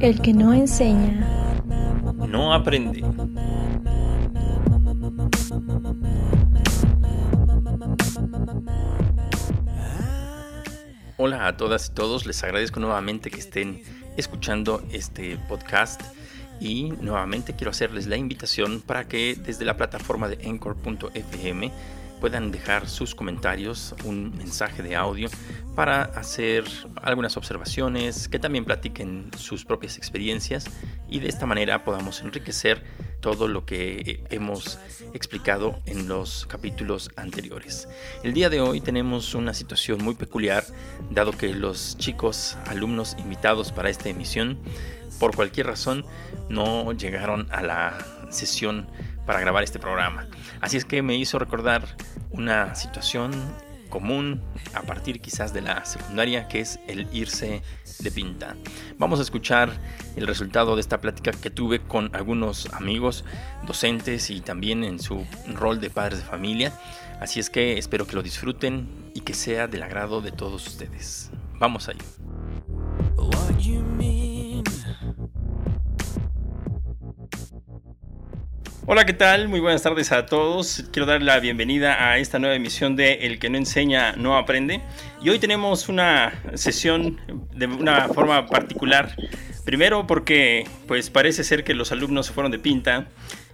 El que no enseña, no aprende. Hola a todas y todos, les agradezco nuevamente que estén escuchando este podcast y nuevamente quiero hacerles la invitación para que desde la plataforma de encore.fm puedan dejar sus comentarios, un mensaje de audio para hacer algunas observaciones, que también platiquen sus propias experiencias y de esta manera podamos enriquecer todo lo que hemos explicado en los capítulos anteriores. El día de hoy tenemos una situación muy peculiar, dado que los chicos, alumnos invitados para esta emisión, por cualquier razón, no llegaron a la sesión para grabar este programa. Así es que me hizo recordar una situación común a partir quizás de la secundaria, que es el irse de pinta. Vamos a escuchar el resultado de esta plática que tuve con algunos amigos, docentes y también en su rol de padres de familia. Así es que espero que lo disfruten y que sea del agrado de todos ustedes. Vamos allá. Hola, ¿qué tal? Muy buenas tardes a todos. Quiero dar la bienvenida a esta nueva emisión de El que no enseña no aprende. Y hoy tenemos una sesión de una forma particular. Primero porque pues parece ser que los alumnos se fueron de pinta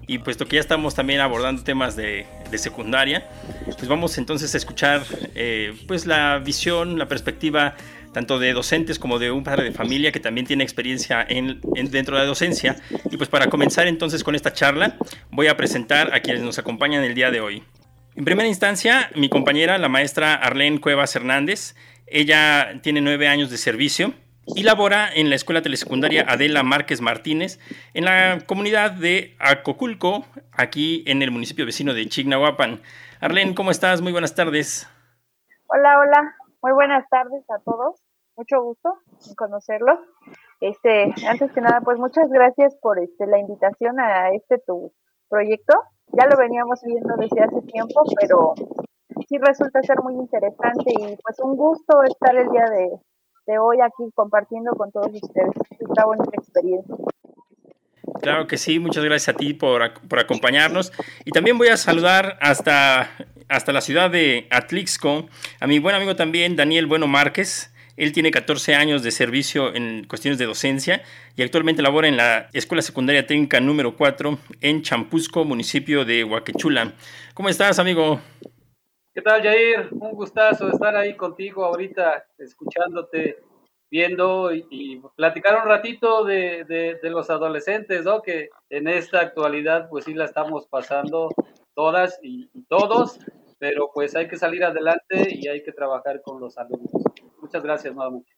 y puesto que ya estamos también abordando temas de, secundaria, pues vamos entonces a escuchar eh, pues la visión, la perspectiva tanto de docentes como de un padre de familia que también tiene experiencia en, dentro de la docencia. Y pues para comenzar entonces con esta charla, voy a presentar a quienes nos acompañan el día de hoy. En primera instancia, mi compañera, la maestra Arlene Cuevas Hernández. Ella tiene nueve años de servicio y labora en la Escuela Telesecundaria Adela Márquez Martínez en la comunidad de Acoculco, aquí en el municipio vecino de Chignahuapan. Arlene, ¿cómo estás? Muy buenas tardes. Hola, hola. Muy buenas tardes a todos. Mucho gusto en conocerlos. Este, antes que nada, pues muchas gracias por este la invitación a este tu proyecto. Ya lo veníamos viendo desde hace tiempo, pero sí resulta ser muy interesante y pues un gusto estar el día de, hoy aquí compartiendo con todos ustedes esta bonita experiencia. Claro que sí, muchas gracias a ti por, por acompañarnos. Y también voy a saludar hasta hasta la ciudad de Atlixco, a mi buen amigo también Daniel Bueno Márquez. Él tiene 14 años de servicio en cuestiones de docencia y actualmente labora en la Escuela Secundaria Técnica número 4 en Champusco, municipio de Huaquechula. ¿Cómo estás, amigo? ¿Qué tal, Jair? Un gustazo estar ahí contigo ahorita, escuchándote, viendo y, platicar un ratito de, de, los adolescentes, ¿no? Que en esta actualidad, pues sí la estamos pasando todas y, todos, pero pues hay que salir adelante y hay que trabajar con los alumnos. Muchas gracias nuevamente.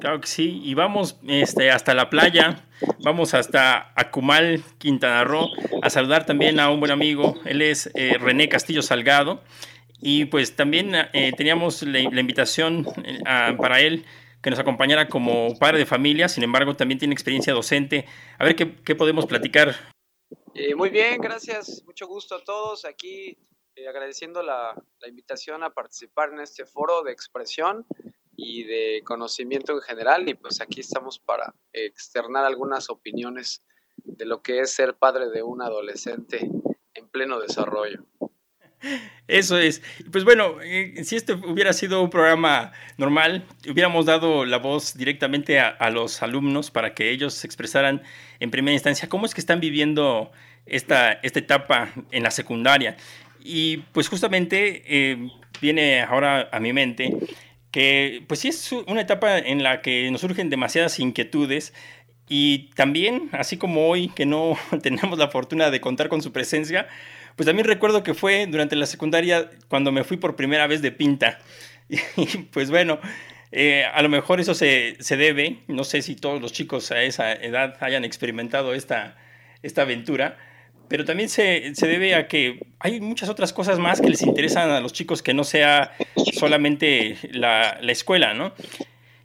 Claro que sí, y vamos este, hasta la playa, vamos hasta Acumal, Quintana Roo, a saludar también a un buen amigo, él es eh, René Castillo Salgado, y pues también eh, teníamos la, invitación eh, para él que nos acompañara como padre de familia, sin embargo también tiene experiencia docente. A ver qué, podemos platicar eh, muy bien, gracias. Mucho gusto a todos. Aquí eh, agradeciendo la, invitación a participar en este foro de expresión y de conocimiento en general. Y pues aquí estamos para externar algunas opiniones de lo que es ser padre de un adolescente en pleno desarrollo. Eso es. Pues bueno, eh, si este hubiera sido un programa normal, hubiéramos dado la voz directamente a, los alumnos para que ellos expresaran en primera instancia cómo es que están viviendo esta, esta etapa en la secundaria. Y pues justamente eh, viene ahora a mi mente que pues sí es una etapa en la que nos surgen demasiadas inquietudes y también, así como hoy que no tenemos la fortuna de contar con su presencia, pues también recuerdo que fue durante la secundaria cuando me fui por primera vez de pinta. Y pues bueno, eh, a lo mejor eso se, debe, no sé si todos los chicos a esa edad hayan experimentado esta, esta aventura, pero también se, debe a que hay muchas otras cosas más que les interesan a los chicos que no sea solamente la, la escuela, ¿no?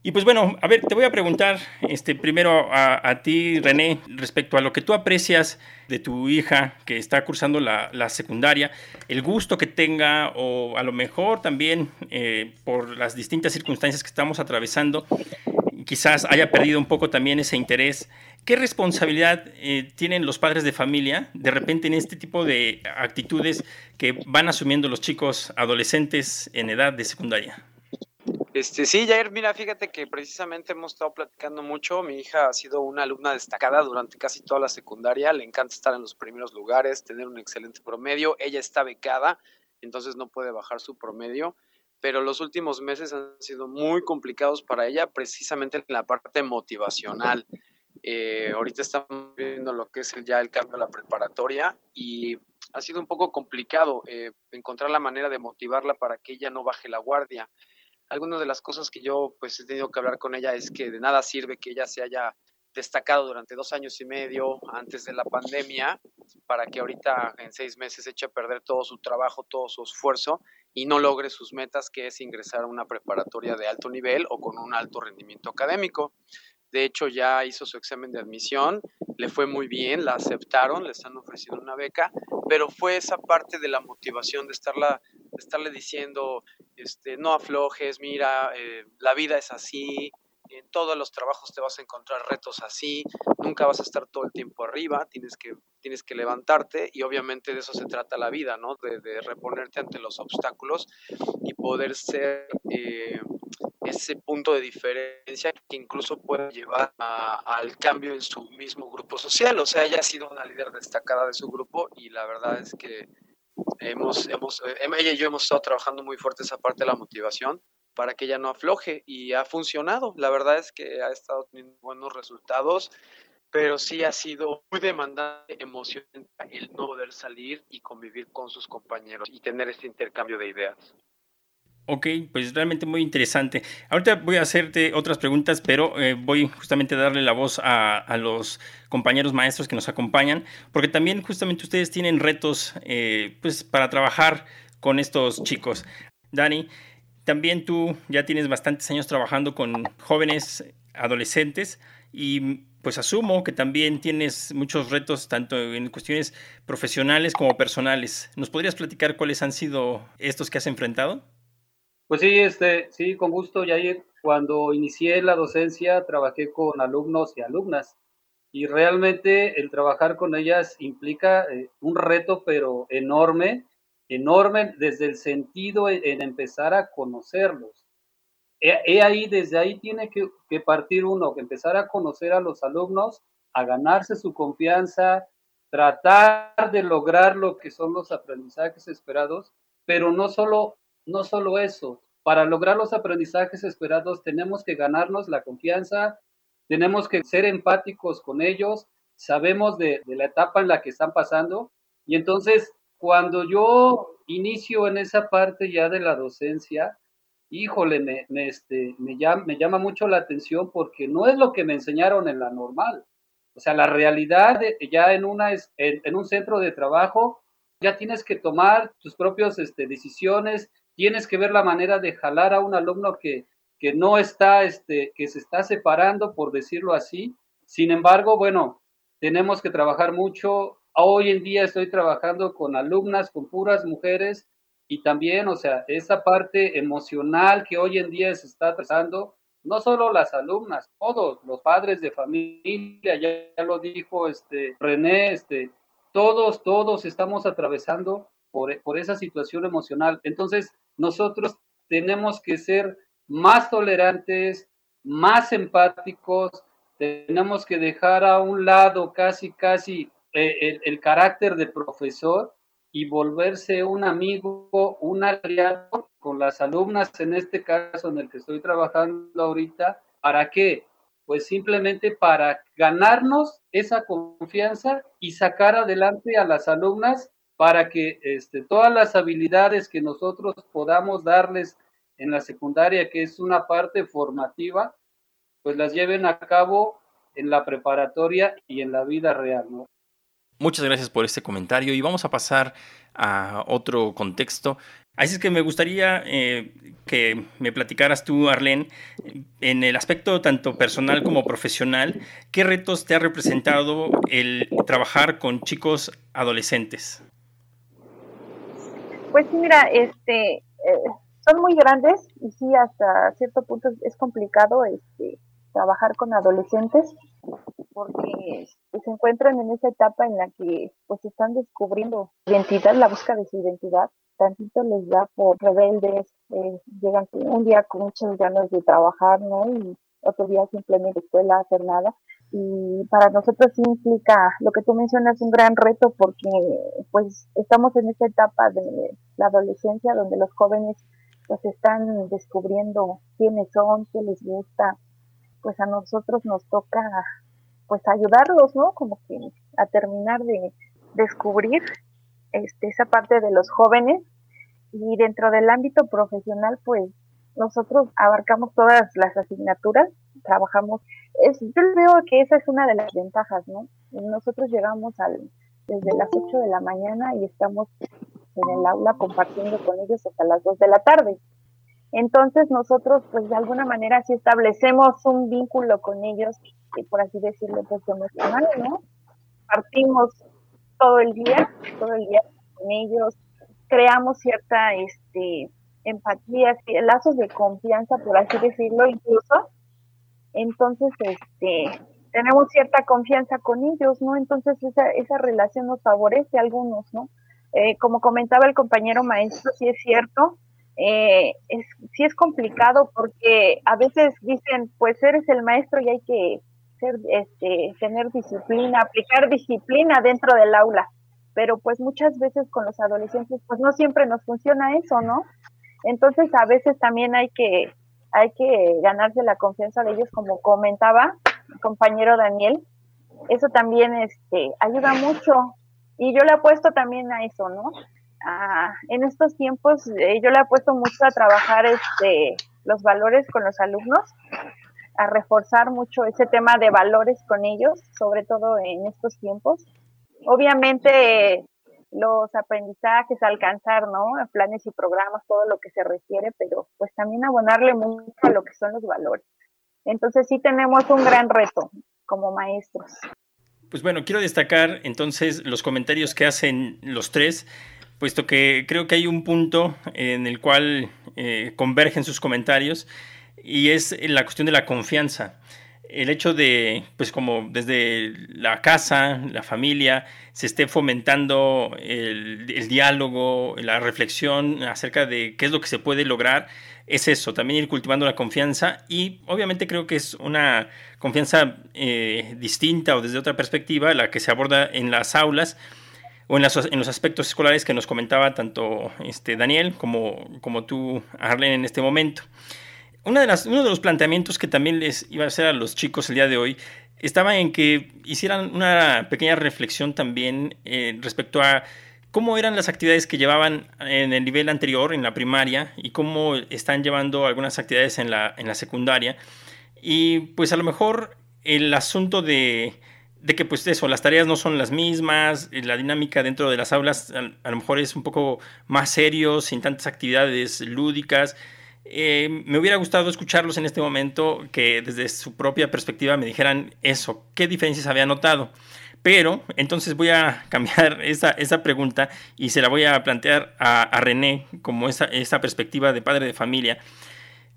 Y pues bueno, a ver, te voy a preguntar este, primero a, ti, René, respecto a lo que tú aprecias de tu hija que está cursando la, secundaria, el gusto que tenga o a lo mejor también eh, por las distintas circunstancias que estamos atravesando, quizás haya perdido un poco también ese interés. ¿Qué responsabilidad eh, tienen los padres de familia de repente en este tipo de actitudes que van asumiendo los chicos adolescentes en edad de secundaria? Este, sí, Jair, mira, fíjate que precisamente hemos estado platicando mucho. Mi hija ha sido una alumna destacada durante casi toda la secundaria. Le encanta estar en los primeros lugares, tener un excelente promedio. Ella está becada, entonces no puede bajar su promedio. Pero los últimos meses han sido muy complicados para ella, precisamente en la parte motivacional. Eh, ahorita estamos viendo lo que es ya el cambio a la preparatoria y ha sido un poco complicado eh, encontrar la manera de motivarla para que ella no baje la guardia algunas de las cosas que yo pues he tenido que hablar con ella es que de nada sirve que ella se haya destacado durante dos años y medio antes de la pandemia para que ahorita en seis meses eche a perder todo su trabajo, todo su esfuerzo y no logre sus metas, que es ingresar a una preparatoria de alto nivel o con un alto rendimiento académico. De hecho, ya hizo su examen de admisión, le fue muy bien, la aceptaron, le están ofreciendo una beca, pero fue esa parte de la motivación de, estarla, estarle diciendo, este, no aflojes, mira, eh, la vida es así, en todos los trabajos te vas a encontrar retos así, nunca vas a estar todo el tiempo arriba, tienes que, tienes que levantarte y obviamente de eso se trata la vida, ¿no? De, reponerte ante los obstáculos y poder ser eh, ese punto de diferencia que incluso puede llevar al cambio en su mismo grupo social. O sea, ella ha sido una líder destacada de su grupo y la verdad es que hemos, hemos, eh, ella y yo hemos estado trabajando muy fuerte esa parte de la motivación para que ella no afloje y ha funcionado. La verdad es que ha estado teniendo buenos resultados, pero sí ha sido muy demandante emocionante el no poder salir y convivir con sus compañeros y tener este intercambio de ideas. Ok, pues realmente muy interesante. Ahorita voy a hacerte otras preguntas, pero eh, voy justamente a darle la voz a, los compañeros maestros que nos acompañan, porque también justamente ustedes tienen retos eh, pues, para trabajar con estos chicos. Dani, también tú ya tienes bastantes años trabajando con jóvenes adolescentes y pues asumo que también tienes muchos retos tanto en cuestiones profesionales como personales. ¿Nos podrías platicar cuáles han sido estos que has enfrentado? Pues sí, este, sí, con gusto, Yair. Cuando inicié la docencia, trabajé con alumnos y alumnas. Y realmente el trabajar con ellas implica eh, un reto, pero enorme, enorme desde el sentido en, empezar a conocerlos. He, ahí, desde ahí tiene que, que partir uno, que empezar a conocer a los alumnos, a ganarse su confianza, tratar de lograr lo que son los aprendizajes esperados, pero no solo no solo eso, para lograr los aprendizajes esperados tenemos que ganarnos la confianza, tenemos que ser empáticos con ellos, sabemos de, la etapa en la que están pasando y entonces cuando yo inicio en esa parte ya de la docencia, híjole, me, este, me, llama, me llama mucho la atención porque no es lo que me enseñaron en la normal. O sea, la realidad ya en, una, en, un centro de trabajo, ya tienes que tomar tus propias este, decisiones, tienes que ver la manera de jalar a un alumno que, que no está, este, que se está separando, por decirlo así. Sin embargo, bueno, tenemos que trabajar mucho. Hoy en día estoy trabajando con alumnas, con puras mujeres y también, o sea, esa parte emocional que hoy en día se está trazando, no solo las alumnas, todos los padres de familia, ya, lo dijo este René, este, todos, todos estamos atravesando por, esa situación emocional. Entonces, nosotros tenemos que ser más tolerantes, más empáticos, tenemos que dejar a un lado casi, casi eh, el, carácter de profesor y volverse un amigo, un aliado con las alumnas, en este caso en el que estoy trabajando ahorita. ¿Para qué? Pues simplemente para ganarnos esa confianza y sacar adelante a las alumnas para que este, todas las habilidades que nosotros podamos darles en la secundaria, que es una parte formativa, pues las lleven a cabo en la preparatoria y en la vida real. Muchas gracias por este comentario y vamos a pasar a otro contexto. Así es que me gustaría eh, que me platicaras tú, Arlene, en el aspecto tanto personal como profesional, ¿qué retos te ha representado el trabajar con chicos adolescentes? Pues mira, este, eh, son muy grandes y sí, hasta cierto punto es complicado este, trabajar con adolescentes porque se encuentran en esa etapa en la que pues están descubriendo identidad, la búsqueda de su identidad, tantito les da por rebeldes, eh, llegan un día con muchas ganas de trabajar, ¿no? Y otro día simplemente escuela, hacer nada. Y para nosotros implica, lo que tú mencionas, un gran reto porque pues estamos en esta etapa de la adolescencia donde los jóvenes pues están descubriendo quiénes son, qué les gusta, pues a nosotros nos toca pues ayudarlos, ¿no? Como que a terminar de descubrir este, esa parte de los jóvenes. Y dentro del ámbito profesional, pues nosotros abarcamos todas las asignaturas, trabajamos, es, yo veo que esa es una de las ventajas, ¿no? Nosotros llegamos al, desde las 8 de la mañana y estamos en el aula compartiendo con ellos hasta las 2 de la tarde. Entonces nosotros, pues de alguna manera, sí establecemos un vínculo con ellos por así decirlo, pues emocional, ¿no? Partimos todo el día, todo el día con ellos, creamos cierta este, empatía, lazos de confianza, por así decirlo, incluso. Entonces, este, tenemos cierta confianza con ellos, ¿no? Entonces, esa, esa relación nos favorece a algunos, ¿no? Eh, como comentaba el compañero maestro, sí es cierto, eh, es, sí es complicado porque a veces dicen, pues eres el maestro y hay que ser, este, tener disciplina, aplicar disciplina dentro del aula. Pero pues muchas veces con los adolescentes pues no siempre nos funciona eso, ¿no? Entonces a veces también hay que, hay que ganarse la confianza de ellos, como comentaba el compañero Daniel. Eso también este, ayuda mucho. Y yo le apuesto también a eso, ¿no? en estos tiempos eh, yo le apuesto mucho a trabajar este, los valores con los alumnos a reforzar mucho ese tema de valores con ellos, sobre todo en estos tiempos. Obviamente los aprendizajes, alcanzar, ¿no? Planes y programas, todo lo que se requiere, pero pues también abonarle mucho a lo que son los valores. Entonces sí tenemos un gran reto como maestros. Pues bueno, quiero destacar entonces los comentarios que hacen los tres, puesto que creo que hay un punto en el cual eh, convergen sus comentarios y es la cuestión de la confianza. El hecho de, pues como desde la casa, la familia, se esté fomentando el, diálogo, la reflexión acerca de qué es lo que se puede lograr, es eso, también ir cultivando la confianza y obviamente creo que es una confianza eh, distinta o desde otra perspectiva la que se aborda en las aulas o en, en, los aspectos escolares que nos comentaba tanto este, Daniel como, como tú, Arlen, en este momento uno de los planteamientos que también les iba a hacer a los chicos el día de hoy estaba en que hicieran una pequeña reflexión también eh, respecto a cómo eran las actividades que llevaban en el nivel anterior, en la primaria, y cómo están llevando algunas actividades en la, en la secundaria. Y pues a lo mejor el asunto de, de que pues eso, las tareas no son las mismas, la dinámica dentro de las aulas a lo mejor es un poco más serio, sin tantas actividades lúdicas. Eh, me hubiera gustado escucharlos en este momento que desde su propia perspectiva me dijeran eso, qué diferencias había notado. Pero entonces voy a cambiar esa, pregunta y se la voy a plantear a, René como esa, esa perspectiva de padre de familia.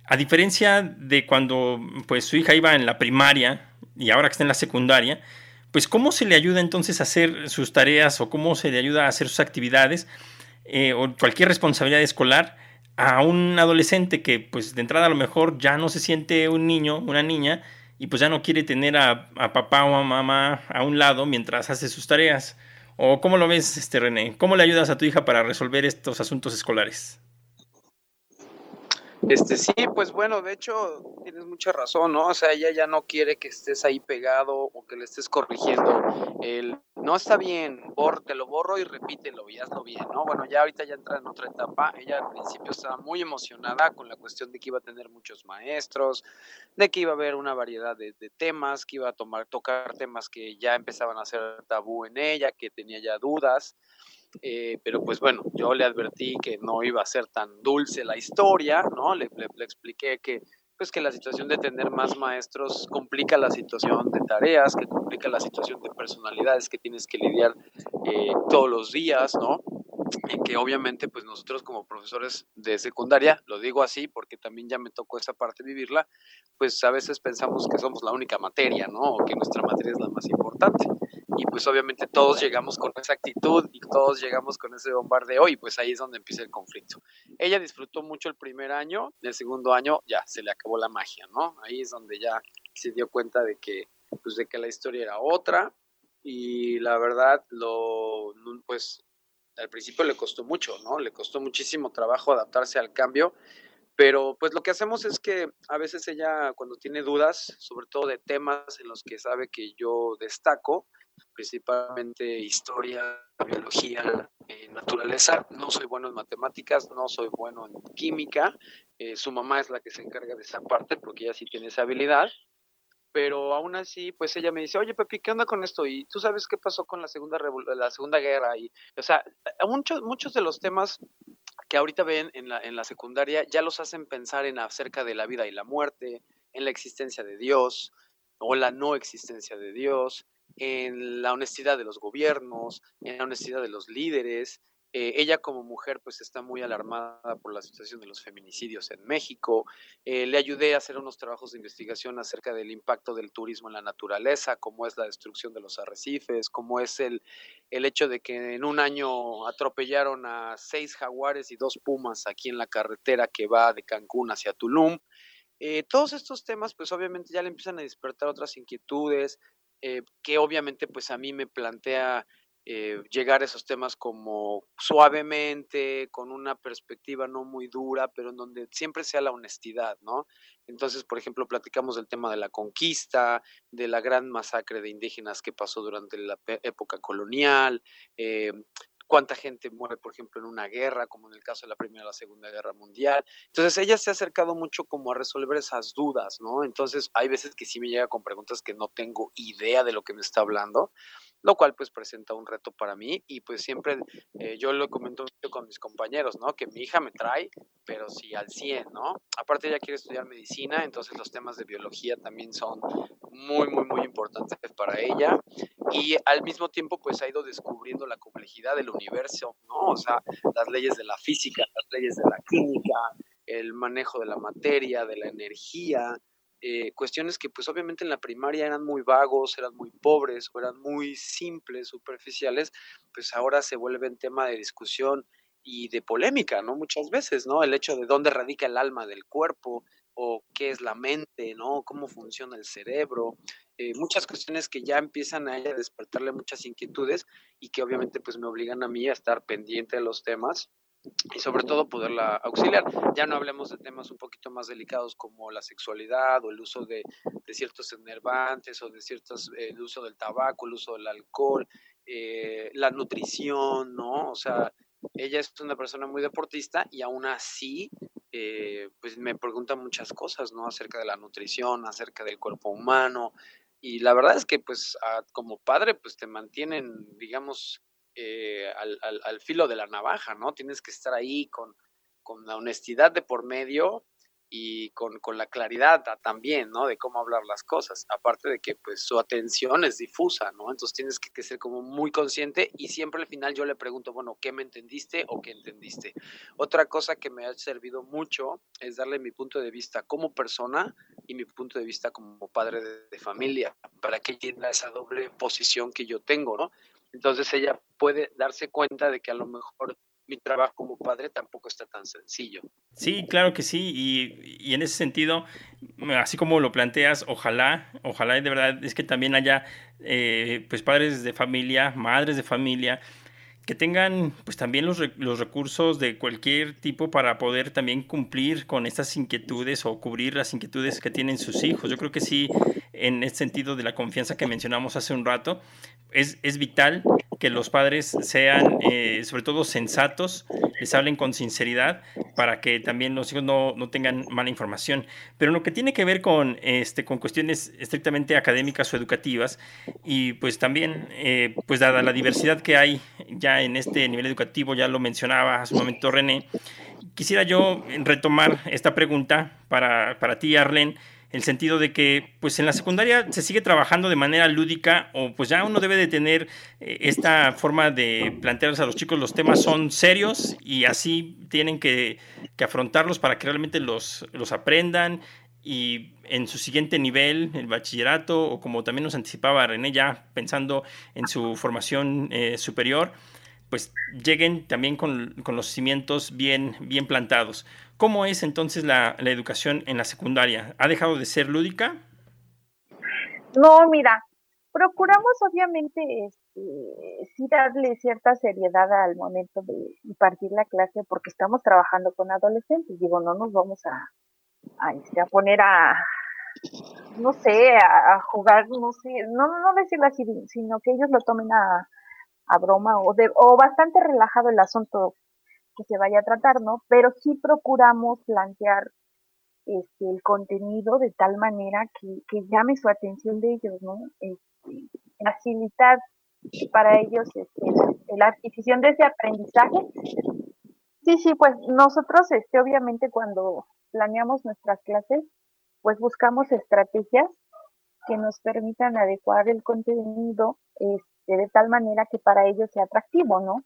A diferencia de cuando pues, su hija iba en la primaria y ahora que está en la secundaria, pues cómo se le ayuda entonces a hacer sus tareas o cómo se le ayuda a hacer sus actividades eh, o cualquier responsabilidad escolar a un adolescente que pues de entrada a lo mejor ya no se siente un niño, una niña, y pues ya no quiere tener a, papá o a mamá a un lado mientras hace sus tareas. ¿O cómo lo ves, este René? ¿Cómo le ayudas a tu hija para resolver estos asuntos escolares? Este, sí, pues bueno, de hecho tienes mucha razón, ¿no? O sea, ella ya no quiere que estés ahí pegado o que le estés corrigiendo. El no está bien, te lo borro y repítelo y hazlo bien, ¿no? Bueno, ya ahorita ya entra en otra etapa. Ella al principio estaba muy emocionada con la cuestión de que iba a tener muchos maestros, de que iba a haber una variedad de, de temas, que iba a tomar, tocar temas que ya empezaban a ser tabú en ella, que tenía ya dudas. Eh, pero pues bueno, yo le advertí que no iba a ser tan dulce la historia, ¿no? Le, expliqué que pues que la situación de tener más maestros complica la situación de tareas, que complica la situación de personalidades que tienes que lidiar eh, todos los días, ¿no? que obviamente pues nosotros como profesores de secundaria, lo digo así porque también ya me tocó esa parte vivirla, pues a veces pensamos que somos la única materia, ¿no? O que nuestra materia es la más importante. Y pues obviamente todos llegamos con esa actitud y todos llegamos con ese bombardeo y pues ahí es donde empieza el conflicto. Ella disfrutó mucho el primer año, el segundo año ya se le acabó la magia, ¿no? Ahí es donde ya se dio cuenta de que pues de que la historia era otra y la verdad lo pues al principio le costó mucho, ¿no? Le costó muchísimo trabajo adaptarse al cambio, pero pues lo que hacemos es que a veces ella cuando tiene dudas, sobre todo de temas en los que sabe que yo destaco, principalmente historia, biología, eh, naturaleza, no soy bueno en matemáticas, no soy bueno en química, eh, su mamá es la que se encarga de esa parte porque ella sí tiene esa habilidad, pero aún así, pues ella me dice, oye, Pepi, ¿qué onda con esto? Y tú sabes qué pasó con la segunda, la segunda guerra. Y, o sea, muchos, muchos de los temas que ahorita ven en la, en la secundaria ya los hacen pensar en acerca de la vida y la muerte, en la existencia de Dios o la no existencia de Dios, en la honestidad de los gobiernos, en la honestidad de los líderes, eh, ella como mujer pues está muy alarmada por la situación de los feminicidios en México. Eh, le ayudé a hacer unos trabajos de investigación acerca del impacto del turismo en la naturaleza, cómo es la destrucción de los arrecifes, cómo es el, el hecho de que en un año atropellaron a seis jaguares y dos pumas aquí en la carretera que va de Cancún hacia Tulum. Eh, todos estos temas pues obviamente ya le empiezan a despertar otras inquietudes que obviamente pues a mí me plantea eh, llegar a esos temas como suavemente, con una perspectiva no muy dura, pero en donde siempre sea la honestidad, ¿no? Entonces, por ejemplo, platicamos del tema de la conquista, de la gran masacre de indígenas que pasó durante la época colonial, eh, cuánta gente muere, por ejemplo, en una guerra, como en el caso de la Primera y la Segunda Guerra Mundial. Entonces, ella se ha acercado mucho como a resolver esas dudas, ¿no? Entonces, hay veces que sí me llega con preguntas que no tengo idea de lo que me está hablando, lo cual pues presenta un reto para mí y pues siempre eh, yo lo comento con mis compañeros, ¿no? Que mi hija me trae, pero sí al 100, ¿no? Aparte ella quiere estudiar medicina, entonces los temas de biología también son muy, muy, muy importantes para ella y al mismo tiempo pues ha ido descubriendo la complejidad del universo, ¿no? O sea, las leyes de la física, las leyes de la química, el manejo de la materia, de la energía, eh, cuestiones que pues obviamente en la primaria eran muy vagos, eran muy pobres o eran muy simples, superficiales, pues ahora se vuelven tema de discusión y de polémica, ¿no? Muchas veces, ¿no? El hecho de dónde radica el alma del cuerpo o qué es la mente, ¿no? Cómo funciona el cerebro, eh, muchas cuestiones que ya empiezan a despertarle muchas inquietudes y que obviamente pues me obligan a mí a estar pendiente de los temas y sobre todo poderla auxiliar. Ya no hablemos de temas un poquito más delicados como la sexualidad o el uso de, ciertos enervantes o de ciertos, eh, el uso del tabaco, el uso del alcohol, eh, la nutrición, ¿no? O sea, ella es una persona muy deportista y aún así, eh, pues me pregunta muchas cosas, ¿no? Acerca de la nutrición, acerca del cuerpo humano. Y la verdad es que, pues, como padre, pues te mantienen, digamos, eh, al, filo de la navaja, ¿no? Tienes que estar ahí con, con la honestidad de por medio y con, con, la claridad también, ¿no? De cómo hablar las cosas. Aparte de que, pues, su atención es difusa, ¿no? Entonces tienes que, que, ser como muy consciente y siempre al final yo le pregunto, bueno, ¿qué me entendiste o qué entendiste? Otra cosa que me ha servido mucho es darle mi punto de vista como persona y mi punto de vista como padre de, de familia, para que entienda esa doble posición que yo tengo, ¿no? Entonces ella puede darse cuenta de que a lo mejor mi trabajo como padre tampoco está tan sencillo. Sí, claro que sí, y, en ese sentido, así como lo planteas, ojalá, ojalá de verdad es que también haya eh, pues padres de familia, madres de familia, que tengan pues también los, los, recursos de cualquier tipo para poder también cumplir con estas inquietudes o cubrir las inquietudes que tienen sus hijos. Yo creo que sí, en este sentido de la confianza que mencionamos hace un rato, es, es vital que los padres sean eh, sobre todo sensatos, les hablen con sinceridad para que también los hijos no, no, tengan mala información. Pero lo que tiene que ver con, este, con cuestiones estrictamente académicas o educativas y pues también, eh, pues dada la diversidad que hay ya en este nivel educativo, ya lo mencionaba hace un momento René, quisiera yo retomar esta pregunta para, para ti, Arlen el sentido de que pues en la secundaria se sigue trabajando de manera lúdica o pues ya uno debe de tener eh, esta forma de plantearles a los chicos los temas son serios y así tienen que, afrontarlos para que realmente los, los aprendan y en su siguiente nivel, el bachillerato, o como también nos anticipaba René ya pensando en su formación eh, superior, pues lleguen también con, los cimientos bien, bien plantados. ¿Cómo es entonces la, educación en la secundaria? ¿Ha dejado de ser lúdica? No, mira, procuramos obviamente este, sí darle cierta seriedad al momento de impartir la clase porque estamos trabajando con adolescentes. Digo, no nos vamos a, a, este, poner a, no sé, a, jugar, no sé, no, no decirlo así, sino que ellos lo tomen a, a broma o, de, o bastante relajado el asunto que se vaya a tratar, ¿no? Pero sí procuramos plantear este, el contenido de tal manera que, que llame su atención de ellos, ¿no? Este, facilitar para ellos este, la, adquisición de ese aprendizaje. Sí, sí, pues nosotros, este, obviamente, cuando planeamos nuestras clases, pues buscamos estrategias que nos permitan adecuar el contenido este, de tal manera que para ellos sea atractivo, ¿no?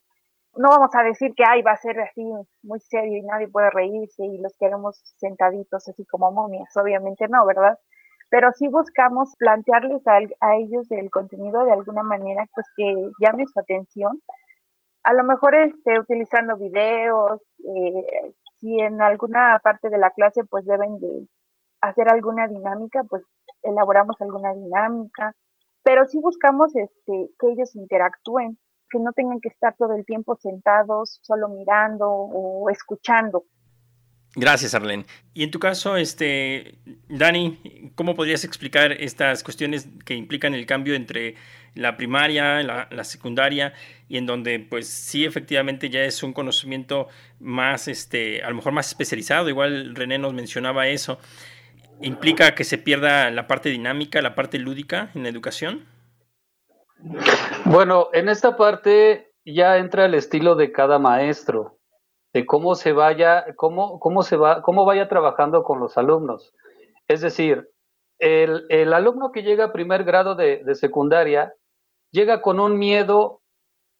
No vamos a decir que ay va a ser así muy serio y nadie puede reírse y los queremos sentaditos así como momias, obviamente no, ¿verdad? Pero sí buscamos plantearles a, ellos el contenido de alguna manera pues que llame su atención. A lo mejor este, utilizando videos, eh, si en alguna parte de la clase pues deben de hacer alguna dinámica, pues elaboramos alguna dinámica pero sí buscamos este, que ellos interactúen, que no tengan que estar todo el tiempo sentados, solo mirando o escuchando. Gracias, Arlene. Y en tu caso, este, Dani, ¿cómo podrías explicar estas cuestiones que implican el cambio entre la primaria, la, la, secundaria, y en donde, pues sí, efectivamente ya es un conocimiento más, este, a lo mejor más especializado? Igual René nos mencionaba eso implica que se pierda la parte dinámica, la parte lúdica en la educación? Bueno, en esta parte ya entra el estilo de cada maestro, de cómo se vaya, cómo, cómo se va, cómo vaya trabajando con los alumnos. Es decir, el, alumno que llega a primer grado de, de secundaria llega con un miedo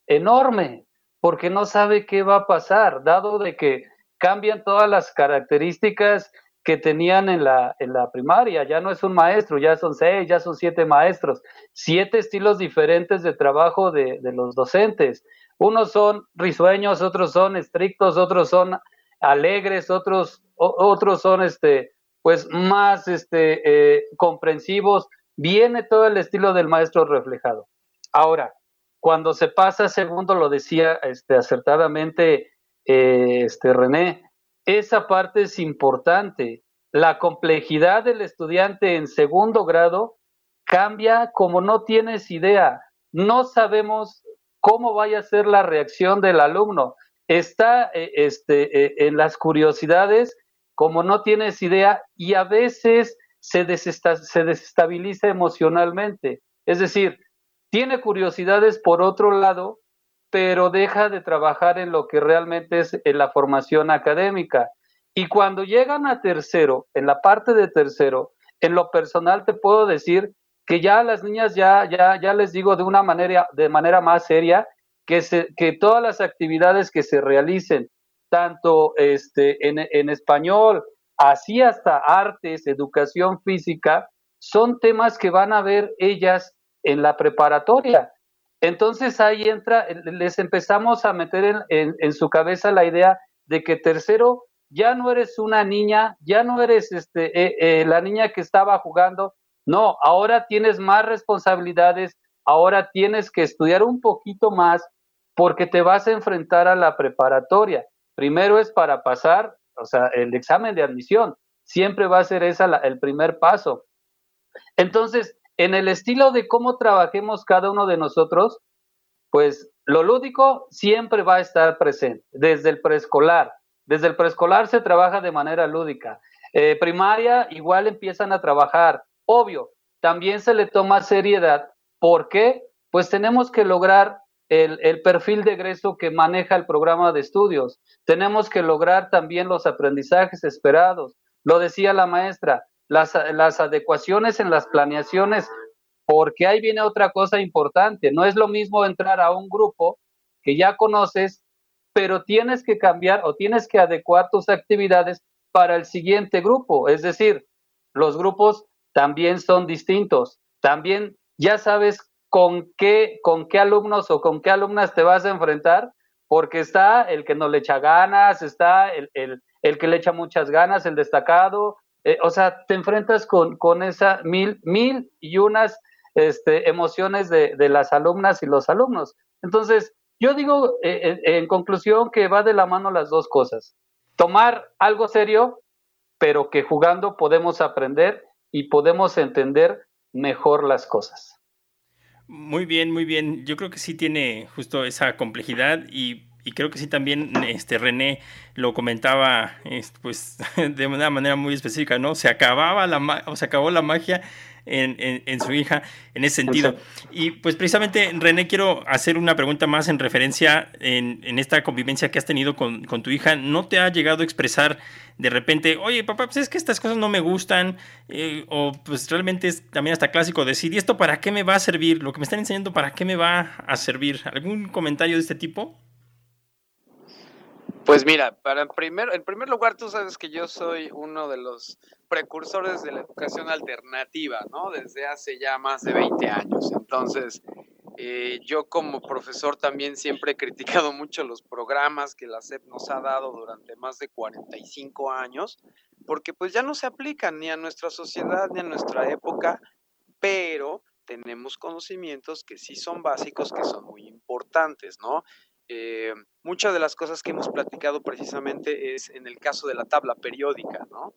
enorme, porque no sabe qué va a pasar, dado de que cambian todas las características que tenían en la, en la primaria. Ya no es un maestro, ya son seis, ya son siete maestros, siete estilos diferentes de trabajo de, los docentes. Unos son risueños, otros son estrictos, otros son alegres, otros, otros son este, pues más este, eh, comprensivos. Viene todo el estilo del maestro reflejado. Ahora, cuando se pasa segundo, lo decía este, acertadamente eh, este, René, esa parte es importante. La complejidad del estudiante en segundo grado cambia como no tienes idea. No sabemos cómo vaya a ser la reacción del alumno. Está eh, este, eh, en las curiosidades como no tienes idea y a veces se, se desestabiliza emocionalmente. Es decir, tiene curiosidades por otro lado, pero deja de trabajar en lo que realmente es en la formación académica. Y cuando llegan a tercero, en la parte de tercero, en lo personal te puedo decir que ya las niñas ya, ya, ya les digo de una manera, de manera más seria, que, que todas las actividades que se realicen, tanto este, en, en español, así hasta artes, educación física, son temas que van a ver ellas en la preparatoria. Entonces ahí entra, les empezamos a meter en, su cabeza la idea de que tercero, ya no eres una niña, ya no eres este, eh, eh, la niña que estaba jugando, no, ahora tienes más responsabilidades, ahora tienes que estudiar un poquito más porque te vas a enfrentar a la preparatoria. Primero es para pasar, o sea, el examen de admisión, siempre va a ser esa el primer paso. Entonces, en el estilo de cómo trabajemos cada uno de nosotros, pues lo lúdico siempre va a estar presente, desde el preescolar. Desde el preescolar se trabaja de manera lúdica. Eh, primaria igual empiezan a trabajar. Obvio, también se le toma seriedad. ¿Por qué? Pues tenemos que lograr el, el, perfil de egreso que maneja el programa de estudios. Tenemos que lograr también los aprendizajes esperados. Lo decía la maestra, las, las adecuaciones en las planeaciones, porque ahí viene otra cosa importante. No es lo mismo entrar a un grupo que ya conoces, pero tienes que cambiar o tienes que adecuar tus actividades para el siguiente grupo. Es decir, los grupos también son distintos. También ya sabes con qué, con qué alumnos o con qué alumnas te vas a enfrentar, porque está el que no le echa ganas, está el, el, que le echa muchas ganas, el destacado. Eh, o sea, te enfrentas con, con esa mil, mil y unas este, emociones de, de las alumnas y los alumnos. Entonces, yo digo eh, eh, en conclusión que va de la mano las dos cosas. Tomar algo serio, pero que jugando podemos aprender y podemos entender mejor las cosas. Muy bien, muy bien. Yo creo que sí tiene justo esa complejidad y, creo que sí también este René lo comentaba pues de una manera muy específica, ¿no? Se acababa la o se acabó la magia en, su hija en ese sentido. Y pues precisamente, René, quiero hacer una pregunta más en referencia en, esta convivencia que has tenido con, tu hija. ¿No te ha llegado a expresar de repente, oye, papá, pues es que estas cosas no me gustan? Eh, o pues realmente es también hasta clásico decir, ¿y esto para qué me va a servir? Lo que me están enseñando, ¿para qué me va a servir? ¿Algún comentario de este tipo? Pues mira, para primer, en primer lugar, tú sabes que yo soy uno de los precursores de la educación alternativa, ¿no? Desde hace ya más de 20 años. Entonces, eh, yo como profesor también siempre he criticado mucho los programas que la SEP nos ha dado durante más de 45 años, porque pues ya no se aplican ni a nuestra sociedad ni a nuestra época, pero tenemos conocimientos que sí son básicos, que son muy importantes, ¿no? Eh, muchas de las cosas que hemos platicado precisamente es en el caso de la tabla periódica, ¿no?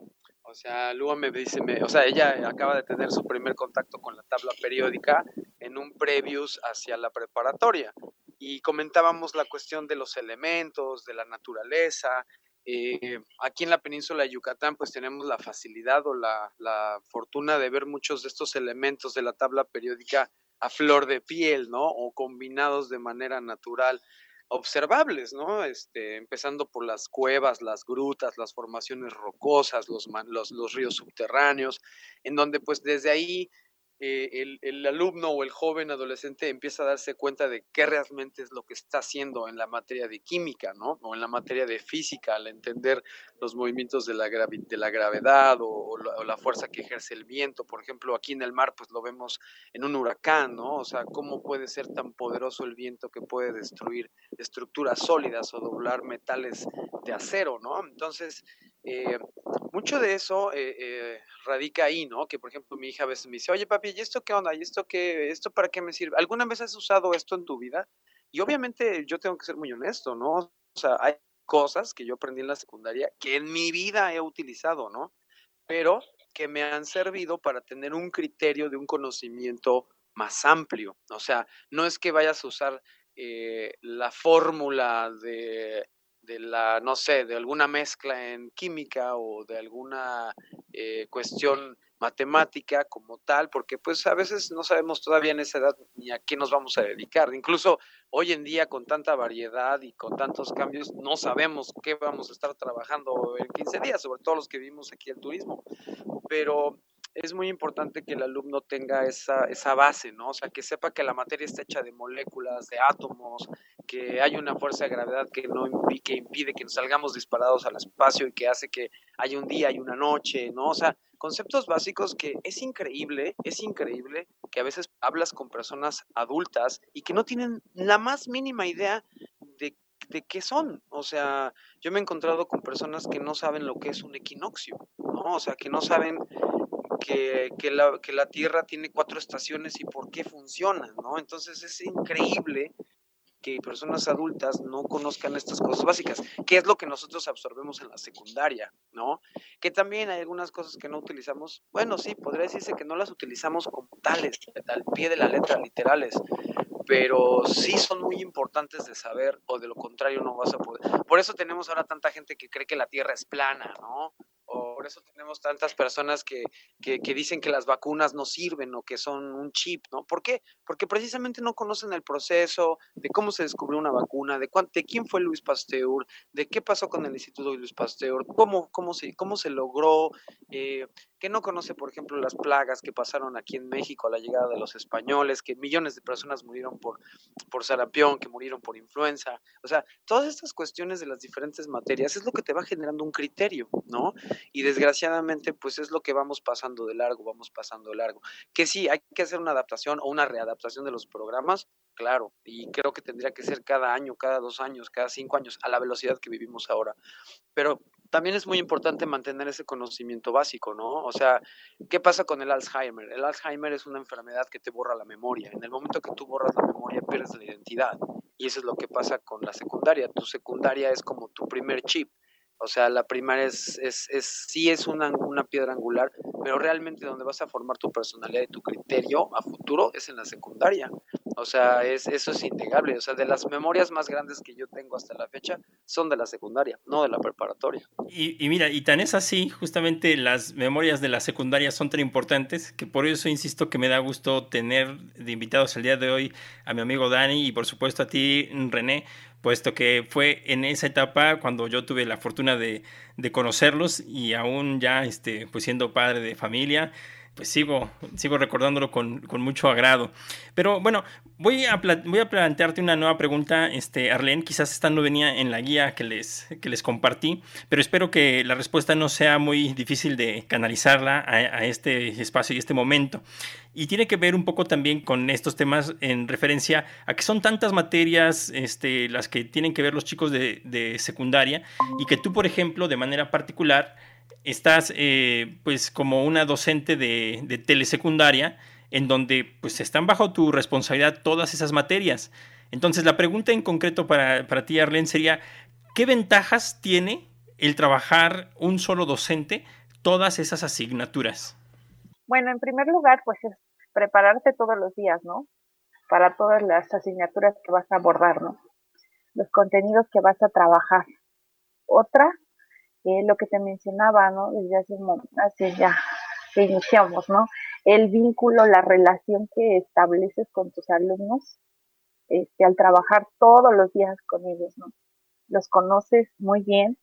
O sea, Lua me dice, o sea, ella acaba de tener su primer contacto con la tabla periódica en un previous hacia la preparatoria y comentábamos la cuestión de los elementos, de la naturaleza. Eh, aquí en la península de Yucatán pues tenemos la facilidad o la, la fortuna de ver muchos de estos elementos de la tabla periódica a flor de piel, ¿no? O combinados de manera natural observables, ¿no? Este, empezando por las cuevas, las grutas, las formaciones rocosas, los, los, ríos subterráneos, en donde pues desde ahí eh, el, alumno o el joven adolescente empieza a darse cuenta de qué realmente es lo que está haciendo en la materia de química, ¿no? O en la materia de física, al entender los movimientos de la, de la gravedad o, la, fuerza que ejerce el viento. Por ejemplo, aquí en el mar, pues lo vemos en un huracán, ¿no? O sea, cómo puede ser tan poderoso el viento que puede destruir estructuras sólidas o doblar metales de acero, ¿no? Entonces, eh, mucho de eso eh, eh, radica ahí, ¿no? Que por ejemplo mi hija a veces me dice, oye papi, ¿y esto qué onda? ¿Y esto qué? ¿Esto para qué me sirve? ¿Alguna vez has usado esto en tu vida? Y obviamente yo tengo que ser muy honesto, ¿no? O sea, hay cosas que yo aprendí en la secundaria que en mi vida he utilizado, ¿no? Pero que me han servido para tener un criterio de un conocimiento más amplio. O sea, no es que vayas a usar la fórmula de de la, no sé, de alguna mezcla en química o de alguna eh, cuestión matemática como tal, porque pues a veces no sabemos todavía en esa edad ni a qué nos vamos a dedicar. Incluso hoy en día con tanta variedad y con tantos cambios, no sabemos qué vamos a estar trabajando en 15 días, sobre todo los que vivimos aquí el turismo. Pero es muy importante que el alumno tenga esa, esa base, ¿no? O sea, que sepa que la materia está hecha de moléculas, de átomos, que hay una fuerza de gravedad que, no, que impide que nos salgamos disparados al espacio y que hace que haya un día y una noche, ¿no? O sea, conceptos básicos que es increíble, es increíble que a veces hablas con personas adultas y que no tienen la más mínima idea de, de qué son. O sea, yo me he encontrado con personas que no saben lo que es un equinoccio, ¿no? O sea, que no saben que, la, que la Tierra tiene cuatro estaciones y por qué funcionan, ¿no? Entonces es increíble que personas adultas no conozcan estas cosas básicas, que es lo que nosotros absorbemos en la secundaria, ¿no? Que también hay algunas cosas que no utilizamos, bueno, sí, podría decirse que no las utilizamos como tales, al pie de la letra, literales, pero sí son muy importantes de saber o de lo contrario no vas a poder. Por eso tenemos ahora tanta gente que cree que la Tierra es plana, ¿no? Eso tenemos tantas personas que, que, dicen que las vacunas no sirven o que son un chip, ¿no? ¿Por qué? Porque precisamente no conocen el proceso de cómo se descubrió una vacuna, de, de quién fue Luis Pasteur, de qué pasó con el Instituto de Luis Pasteur, cómo, cómo, se, cómo se logró, eh, que no conoce, por ejemplo, las plagas que pasaron aquí en México a la llegada de los españoles, que millones de personas murieron por, por sarampión, que murieron por influenza. O sea, todas estas cuestiones de las diferentes materias es lo que te va generando un criterio, ¿no? Y desgraciadamente, pues es lo que vamos pasando de largo, vamos pasando de largo. Que sí, hay que hacer una adaptación o una readaptación de los programas, claro, y creo que tendría que ser cada año, cada dos años, cada cinco años, a la velocidad que vivimos ahora. Pero también es muy importante mantener ese conocimiento básico, ¿no? O sea, ¿qué pasa con el Alzheimer? El Alzheimer es una enfermedad que te borra la memoria. En el momento que tú borras la memoria, pierdes la identidad. Y eso es lo que pasa con la secundaria. Tu secundaria es como tu primer chip. O sea, la primaria es, es, es sí es una, una, piedra angular, pero realmente donde vas a formar tu personalidad y tu criterio a futuro es en la secundaria. O sea, es, eso es innegable. O sea, de las memorias más grandes que yo tengo hasta la fecha son de la secundaria, no de la preparatoria. Y, y mira, y tan es así, justamente las memorias de la secundaria son tan importantes que por eso insisto que me da gusto tener de invitados el día de hoy a mi amigo Dani y por supuesto a ti, René, puesto que fue en esa etapa cuando yo tuve la fortuna de, de conocerlos y aún ya este, pues siendo padre de familia, pues sigo, sigo recordándolo con, con, mucho agrado. Pero bueno, voy a, voy a plantearte una nueva pregunta, este, Arlene. Quizás esta no venía en la guía que les, que les compartí, pero espero que la respuesta no sea muy difícil de canalizarla a, a este espacio y este momento. Y tiene que ver un poco también con estos temas en referencia a que son tantas materias este, las que tienen que ver los chicos de, de secundaria y que tú, por ejemplo, de manera particular, estás eh, pues como una docente de, de, telesecundaria en donde pues están bajo tu responsabilidad todas esas materias. Entonces la pregunta en concreto para, para ti, Arlene, sería, ¿qué ventajas tiene el trabajar un solo docente todas esas asignaturas? Bueno, en primer lugar, pues es prepararte todos los días, ¿no? Para todas las asignaturas que vas a abordar, ¿no? Los contenidos que vas a trabajar. Otra lo que te mencionaba, ¿no? Desde hace, hace ya que iniciamos, ¿no? El vínculo, la relación que estableces con tus alumnos, este, al trabajar todos los días con ellos, ¿no? Los conoces muy bien,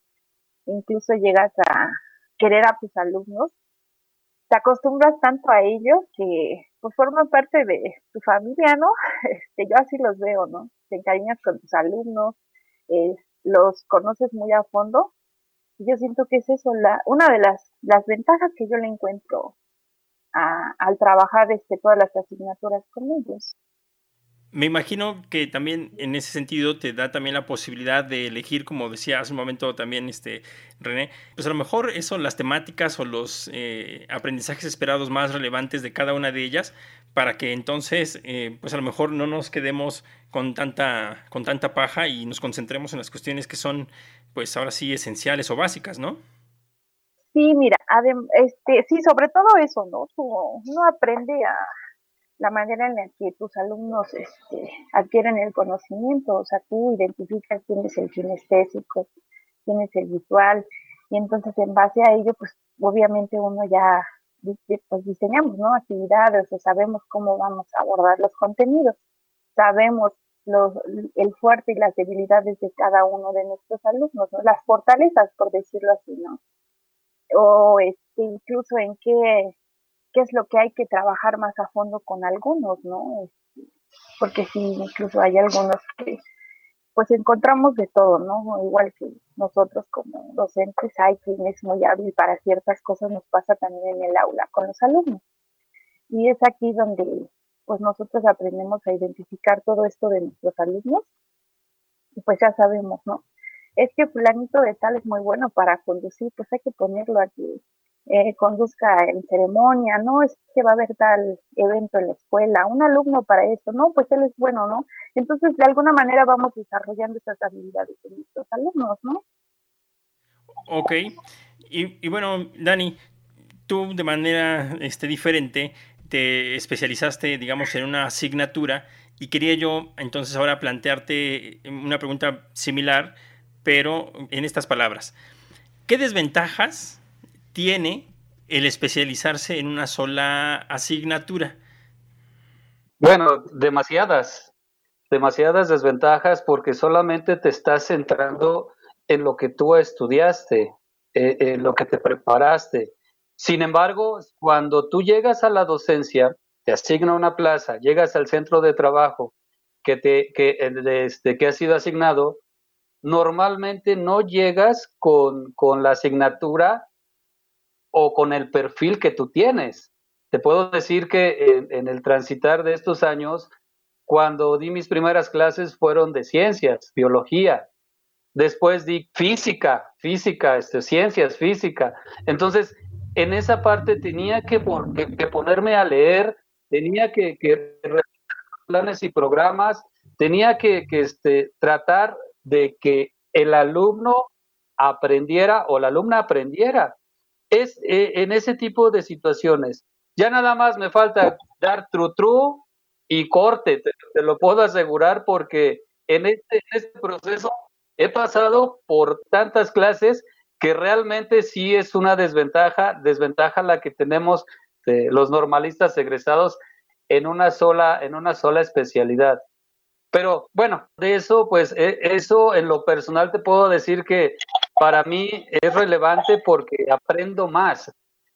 incluso llegas a querer a tus alumnos, te acostumbras tanto a ellos que pues forman parte de tu familia, ¿no? Este, yo así los veo, ¿no? Te encariñas con tus alumnos, eh, los conoces muy a fondo yo siento que es eso, la, una de las, las ventajas que yo le encuentro al trabajar este, todas las asignaturas con ellos. Me imagino que también en ese sentido te da también la posibilidad de elegir, como decía hace un momento también este René, pues a lo mejor eso, las temáticas o los eh, aprendizajes esperados más relevantes de cada una de ellas, para que entonces, eh, pues a lo mejor no nos quedemos con tanta, con tanta paja y nos concentremos en las cuestiones que son, pues ahora sí, esenciales o básicas, ¿no? Sí, mira, este, sí, sobre todo eso, ¿no? Uno aprende a la manera en la que tus alumnos este, adquieren el conocimiento, o sea, tú identificas quién es el kinestésico, quién es el visual, y entonces en base a ello, pues obviamente uno ya pues diseñamos, ¿no? Actividades o sabemos cómo vamos a abordar los contenidos, sabemos los, el fuerte y las debilidades de cada uno de nuestros alumnos, ¿no? Las fortalezas, por decirlo así, ¿no? O este, incluso en qué qué es lo que hay que trabajar más a fondo con algunos, ¿no? Este, porque sí, incluso hay algunos que pues encontramos de todo, ¿no? Igual que nosotros como docentes, hay quien es muy hábil para ciertas cosas, nos pasa también en el aula con los alumnos. Y es aquí donde pues nosotros aprendemos a identificar todo esto de nuestros alumnos y pues ya sabemos, ¿no? Es que fulanito de tal es muy bueno para conducir, pues hay que ponerlo aquí eh, conduzca en ceremonia, ¿no? Es que va a haber tal evento en la escuela, un alumno para eso, ¿no? Pues él es bueno, ¿no? Entonces, de alguna manera vamos desarrollando esas habilidades en nuestros alumnos, ¿no? Ok. Y, y bueno, Dani, tú de manera este, diferente te especializaste, digamos, en una asignatura y quería yo entonces ahora plantearte una pregunta similar, pero en estas palabras. ¿Qué desventajas tiene el especializarse en una sola asignatura? Bueno, demasiadas, demasiadas desventajas porque solamente te estás centrando en lo que tú estudiaste, eh, en lo que te preparaste. Sin embargo, cuando tú llegas a la docencia, te asigna una plaza, llegas al centro de trabajo que, te, que, este, que ha sido asignado, normalmente no llegas con, con la asignatura o con el perfil que tú tienes. Te puedo decir que en, el transitar de estos años, cuando di mis primeras clases fueron de ciencias, biología, después di física, física, este, ciencias, física. Entonces, en esa parte tenía que, que ponerme a leer tenía que, que planes y programas, tenía que, este, tratar de que el alumno aprendiera o la alumna aprendiera. Es eh, en ese tipo de situaciones. Ya nada más me falta dar tru tru y corte, te, lo puedo asegurar porque en este, en este proceso he pasado por tantas clases que realmente sí es una desventaja, desventaja la que tenemos los normalistas egresados en una sola, en una sola especialidad. Pero bueno, de eso, pues e, eso en lo personal te puedo decir que para mí es relevante porque aprendo más.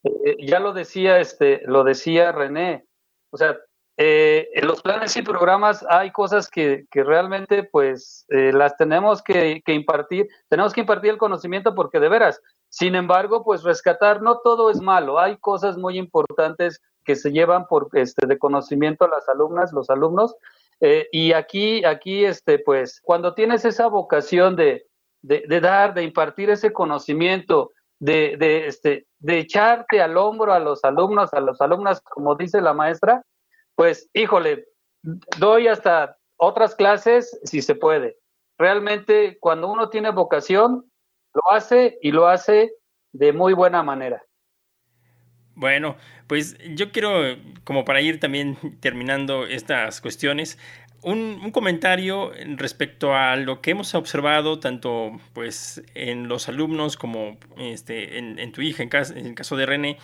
Eh, eh, ya lo decía, este, lo decía René. O sea, eh, en los planes y programas hay cosas que, que realmente pues las tenemos que, impartir, tenemos que impartir el conocimiento porque de veras, sin embargo, pues rescatar, no todo es malo, hay cosas muy importantes que se llevan por este de conocimiento a las alumnas, los alumnos, eh, y aquí, aquí, este, pues, cuando tienes esa vocación de, de, dar, de impartir ese conocimiento, de, de, este, de echarte al hombro a los alumnos, a los alumnas, como dice la maestra, pues, híjole, doy hasta otras clases si se puede. Realmente, cuando uno tiene vocación, lo hace y lo hace de muy buena manera. Bueno, pues yo quiero, como para ir también terminando estas cuestiones, un, comentario respecto a lo que hemos observado tanto pues en los alumnos como este, en, tu hija, en, en, el caso de René,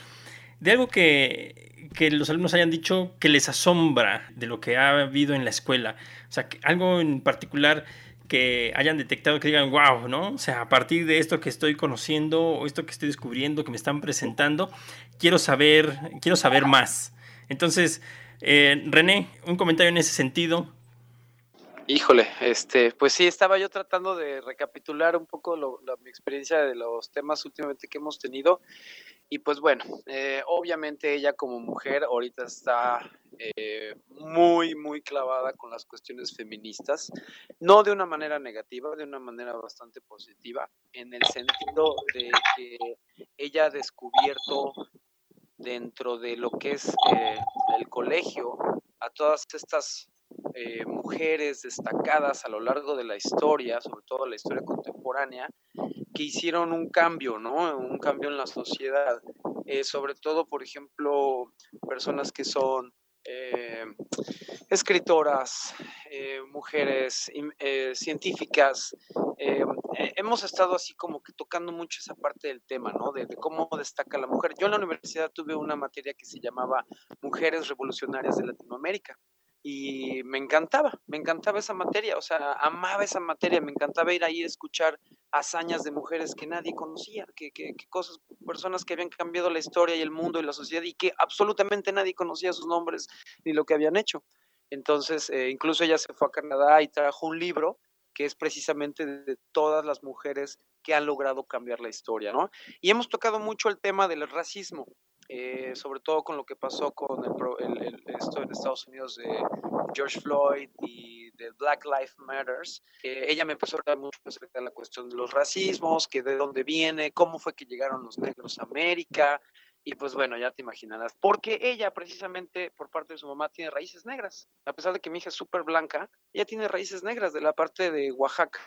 de algo que, que, los alumnos hayan dicho que les asombra de lo que ha habido en la escuela. O sea, algo en particular que hayan detectado, que digan, wow, ¿no? O sea, a partir de esto que estoy conociendo o esto que estoy descubriendo, que me están presentando, quiero saber, quiero saber más. Entonces, eh, René, un comentario en ese sentido. Híjole, este, pues sí, estaba yo tratando de recapitular un poco mi experiencia de los temas últimamente que hemos tenido. Y pues bueno, eh, obviamente ella como mujer ahorita está eh, muy, muy clavada con las cuestiones feministas, no de una manera negativa, de una manera bastante positiva, en el sentido de que ella ha descubierto dentro de lo que es eh, el colegio a todas estas mujeres destacadas a lo largo de la historia, sobre todo la historia contemporánea, que hicieron un cambio, ¿no? Un cambio en la sociedad. Eh, sobre todo, por ejemplo, personas que son eh, escritoras, eh, mujeres científicas. hemos estado así como que tocando mucho esa parte del tema, ¿no? De, de, cómo destaca la mujer. Yo en la universidad tuve una materia que se llamaba Mujeres Revolucionarias de Latinoamérica y me encantaba, me encantaba esa materia, o sea, amaba esa materia, me encantaba ir ahí a escuchar hazañas de mujeres que nadie conocía, que, cosas, personas que habían cambiado la historia y el mundo y la sociedad y que absolutamente nadie conocía sus nombres ni lo que habían hecho. Entonces, eh, incluso ella se fue a Canadá y trajo un libro que es precisamente de todas las mujeres que han logrado cambiar la historia, ¿no? Y hemos tocado mucho el tema del racismo, eh, sobre todo con lo que pasó con el, esto en Estados Unidos de George Floyd y de Black Lives Matters. ella me empezó a hablar mucho acerca de la cuestión de los racismos, que de dónde viene, cómo fue que llegaron los negros a América. Y pues bueno, ya te imaginarás, porque ella precisamente por parte de su mamá tiene raíces negras. A pesar de que mi hija es súper blanca, ella tiene raíces negras de la parte de Oaxaca.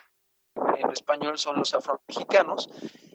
En español son los afromexicanos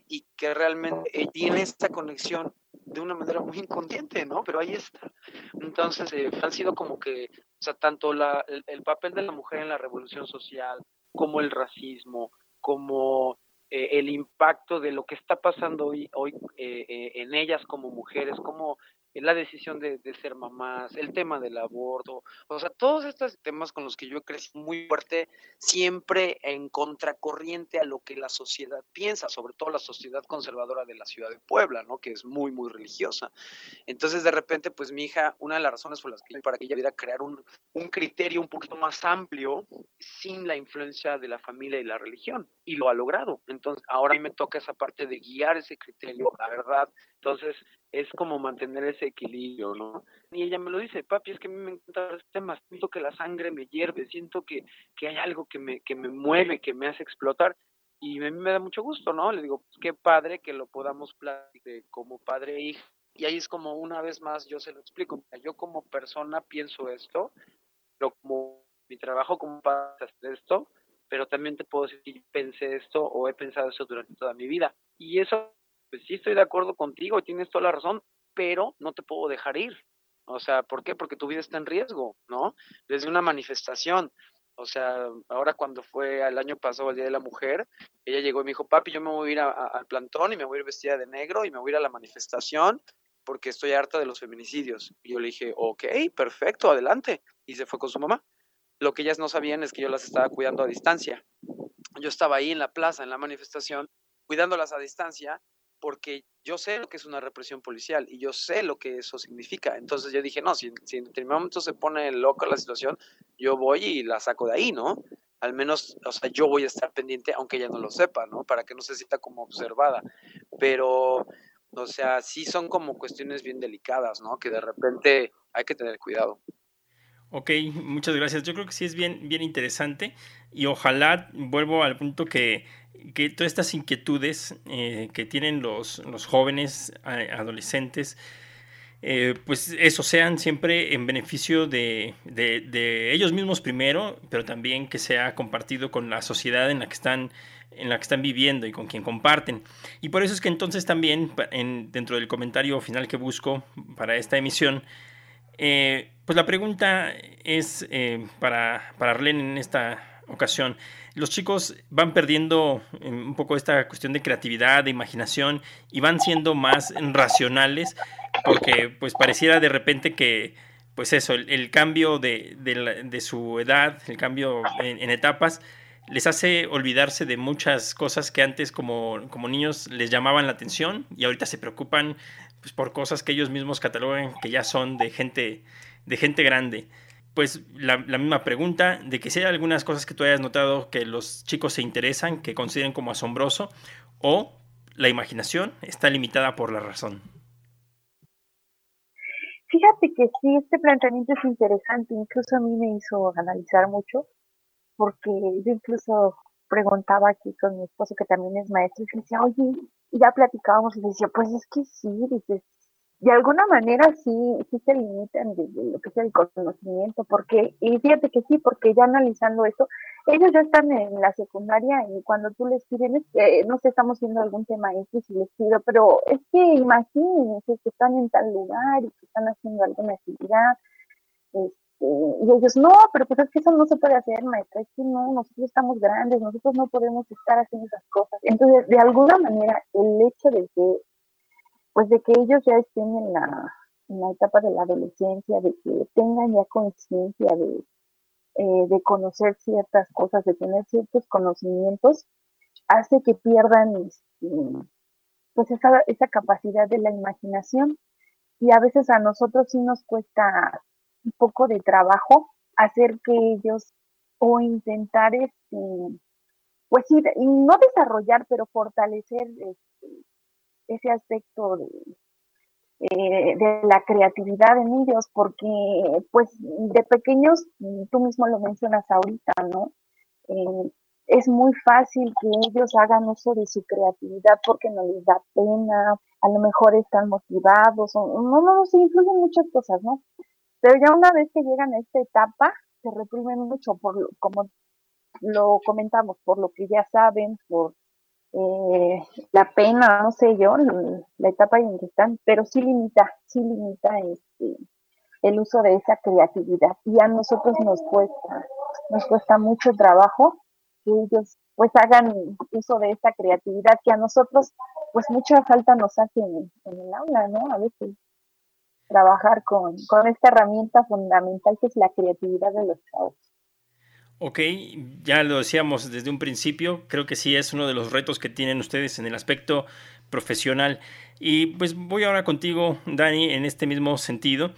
y que realmente tiene esta conexión de una manera muy inconsciente, ¿no? Pero ahí está. Entonces, eh, han sido como que, o sea, tanto la, el, papel de la mujer en la revolución social, como el racismo, como eh, el impacto de lo que está pasando hoy, hoy eh, eh, en ellas como mujeres, como la decisión de, ser mamás, el tema del aborto, o sea, todos estos temas con los que yo he muy fuerte, siempre en contracorriente a lo que la sociedad piensa, sobre todo la sociedad conservadora de la ciudad de Puebla, ¿no? Que es muy, muy religiosa. Entonces, de repente, pues mi hija, una de las razones por las que para que ella pudiera crear un, un criterio un poquito más amplio sin la influencia de la familia y la religión, y lo ha logrado. Entonces, ahora a mí me toca esa parte de guiar ese criterio, la verdad. Entonces, es como mantener ese equilibrio, ¿no? Y ella me lo dice, papi, es que a mí me encantan los temas, siento que la sangre me hierve, siento que, que hay algo que me, que me mueve, que me hace explotar, y a mí me da mucho gusto, ¿no? Le digo, pues qué padre que lo podamos platicar como padre e hija. Y ahí es como una vez más yo se lo explico, yo como persona pienso esto, pero como mi trabajo como padre hacer esto, pero también te puedo decir que pensé esto o he pensado eso durante toda mi vida. Y eso pues sí estoy de acuerdo contigo tienes toda la razón, pero no te puedo dejar ir. O sea, ¿por qué? Porque tu vida está en riesgo, ¿no? Desde una manifestación. O sea, ahora cuando fue el año pasado, el Día de la Mujer, ella llegó y me dijo, papi, yo me voy a ir al plantón y me voy a ir vestida de negro y me voy a ir a la manifestación porque estoy harta de los feminicidios. Y yo le dije, ok, perfecto, adelante. Y se fue con su mamá. Lo que ellas no sabían es que yo las estaba cuidando a distancia. Yo estaba ahí en la plaza, en la manifestación, cuidándolas a distancia porque yo sé lo que es una represión policial y yo sé lo que eso significa. Entonces yo dije, no, si, en determinado momento se pone loca la situación, yo voy y la saco de ahí, ¿no? Al menos, o sea, yo voy a estar pendiente, aunque ella no lo sepa, ¿no? Para que no se sienta como observada. Pero, o sea, sí son como cuestiones bien delicadas, ¿no? Que de repente hay que tener cuidado. Ok, muchas gracias. Yo creo que sí es bien, bien interesante y ojalá vuelvo al punto que que todas estas inquietudes eh, que tienen los, los jóvenes, adolescentes, eh, pues eso sean siempre en beneficio de, de, ellos mismos primero, pero también que sea compartido con la sociedad en la que están en la que están viviendo y con quien comparten. Y por eso es que entonces también en, dentro del comentario final que busco para esta emisión, eh, pues la pregunta es para, para Arlene en esta ocasión, los chicos van perdiendo eh, un poco esta cuestión de creatividad, de imaginación y van siendo más racionales porque pues pareciera de repente que pues eso, el, cambio de, de, su edad, el cambio en, etapas, les hace olvidarse de muchas cosas que antes como, como niños les llamaban la atención y ahorita se preocupan pues, por cosas que ellos mismos catalogan que ya son de gente, de gente grande. Pues la, misma pregunta de que si hay algunas cosas que tú hayas notado que los chicos se interesan, que consideren como asombroso, o la imaginación está limitada por la razón. Fíjate que sí, este planteamiento es interesante, incluso a mí me hizo analizar mucho, porque yo incluso preguntaba aquí con mi esposo, que también es maestro, y decía, oye, ya platicábamos, y decía, pues es que sí, dices, de alguna manera sí, sí se limitan de, lo que es el conocimiento, porque, y fíjate que sí, porque ya analizando esto, ellos ya están en la secundaria y cuando tú les pides, no sé, estamos haciendo algún tema X y les pido, pero es que imagínense que están en tal lugar y que están haciendo alguna actividad, este, y ellos, no, pero pues es que eso no se puede hacer, maestra, es que no, nosotros estamos grandes, nosotros no podemos estar haciendo esas cosas. Entonces, de alguna manera, el hecho de que pues de que ellos ya estén en la, en la etapa de la adolescencia, de que tengan ya conciencia de, eh, de conocer ciertas cosas, de tener ciertos conocimientos, hace que pierdan este, pues esa, esa capacidad de la imaginación. Y a veces a nosotros sí nos cuesta un poco de trabajo hacer que ellos o intentar este, pues sí, no desarrollar, pero fortalecer este, ese aspecto de, eh, de la creatividad en ellos, porque pues de pequeños, tú mismo lo mencionas ahorita, ¿no? Eh, es muy fácil que ellos hagan uso de su creatividad porque no les da pena, a lo mejor están motivados, o, no, no, se influyen muchas cosas, ¿no? Pero ya una vez que llegan a esta etapa, se reprimen mucho, por como lo comentamos, por lo que ya saben, por eh, la pena, no sé yo, la etapa en que están, pero sí limita, sí limita este, el uso de esa creatividad. Y a nosotros nos cuesta, nos cuesta mucho trabajo que ellos pues hagan uso de esta creatividad que a nosotros pues mucha falta nos hace en, el aula, ¿no? A veces trabajar con, con esta herramienta fundamental que es la creatividad de los chavos. Ok, ya lo decíamos desde un principio, creo que sí es uno de los retos que tienen ustedes en el aspecto profesional. Y pues voy ahora contigo, Dani, en este mismo sentido.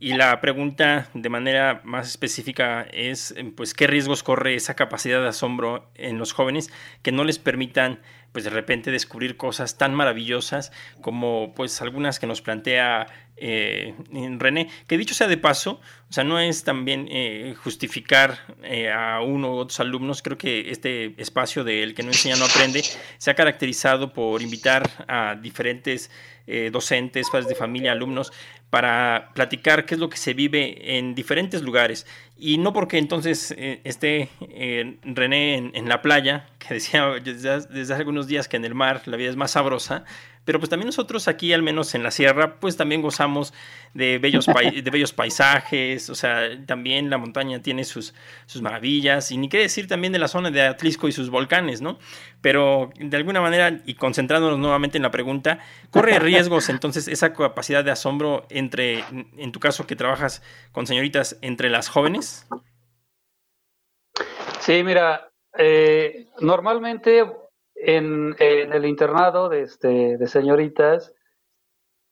Y la pregunta de manera más específica es, pues, ¿qué riesgos corre esa capacidad de asombro en los jóvenes que no les permitan, pues, de repente descubrir cosas tan maravillosas como, pues, algunas que nos plantea eh, René? Que dicho sea de paso, o sea, no es también eh, justificar eh, a uno u otros alumnos. Creo que este espacio de El que no enseña no aprende se ha caracterizado por invitar a diferentes docentes, padres de familia, alumnos, para platicar qué es lo que se vive en diferentes lugares. Y no porque entonces eh, esté eh, René en, la playa, que decía desde, desde, algunos días que en el mar la vida es más sabrosa, pero pues también nosotros aquí, al menos en la sierra, pues también gozamos de bellos, de bellos paisajes, o sea, también la montaña tiene sus, sus maravillas, y ni qué decir también de la zona de Atlisco y sus volcanes, ¿no? Pero de alguna manera, y concentrándonos nuevamente en la pregunta, ¿corre riesgos entonces esa capacidad de asombro entre, en tu caso que trabajas con señoritas, entre las jóvenes? Sí, mira, eh, normalmente en, el internado de, este, de señoritas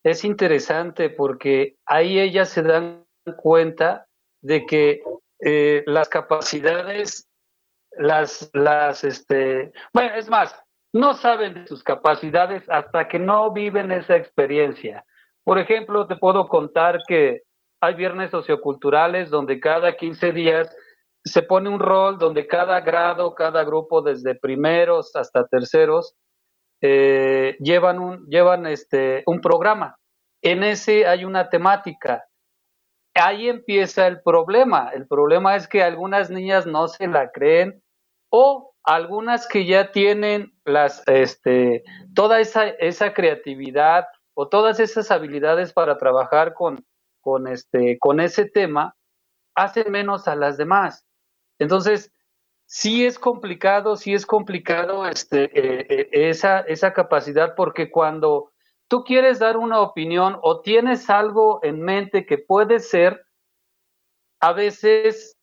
es interesante porque ahí ellas se dan cuenta de que eh, las capacidades, las, las, este, bueno, es más, no saben de sus capacidades hasta que no viven esa experiencia. Por ejemplo, te puedo contar que hay viernes socioculturales donde cada 15 días se pone un rol donde cada grado, cada grupo, desde primeros hasta terceros, eh, llevan, un, llevan este, un programa. En ese hay una temática. Ahí empieza el problema. El problema es que algunas niñas no se la creen o algunas que ya tienen las, este, toda esa, esa creatividad o todas esas habilidades para trabajar con, con, este, con ese tema, hacen menos a las demás. Entonces, sí es complicado, sí es complicado este, eh, eh, esa, esa capacidad, porque cuando tú quieres dar una opinión o tienes algo en mente que puede ser, a veces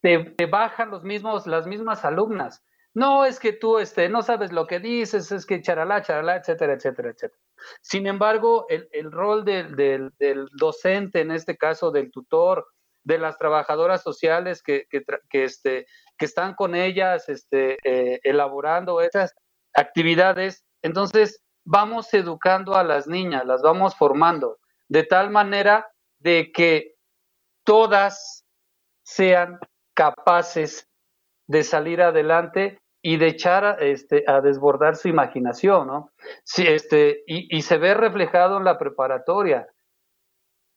te, bajan los mismos, las mismas alumnas. No es que tú este, no sabes lo que dices, es que charalá, charalá, etcétera, etcétera, etcétera. Sin embargo, el, rol del, del, docente, en este caso del tutor, de las trabajadoras sociales que, que, este, que están con ellas este, eh, elaborando esas actividades. Entonces, vamos educando a las niñas, las vamos formando, de tal manera de que todas sean capaces de salir adelante y de echar a, este, a desbordar su imaginación, ¿no? Sí, este, y, y, se ve reflejado en la preparatoria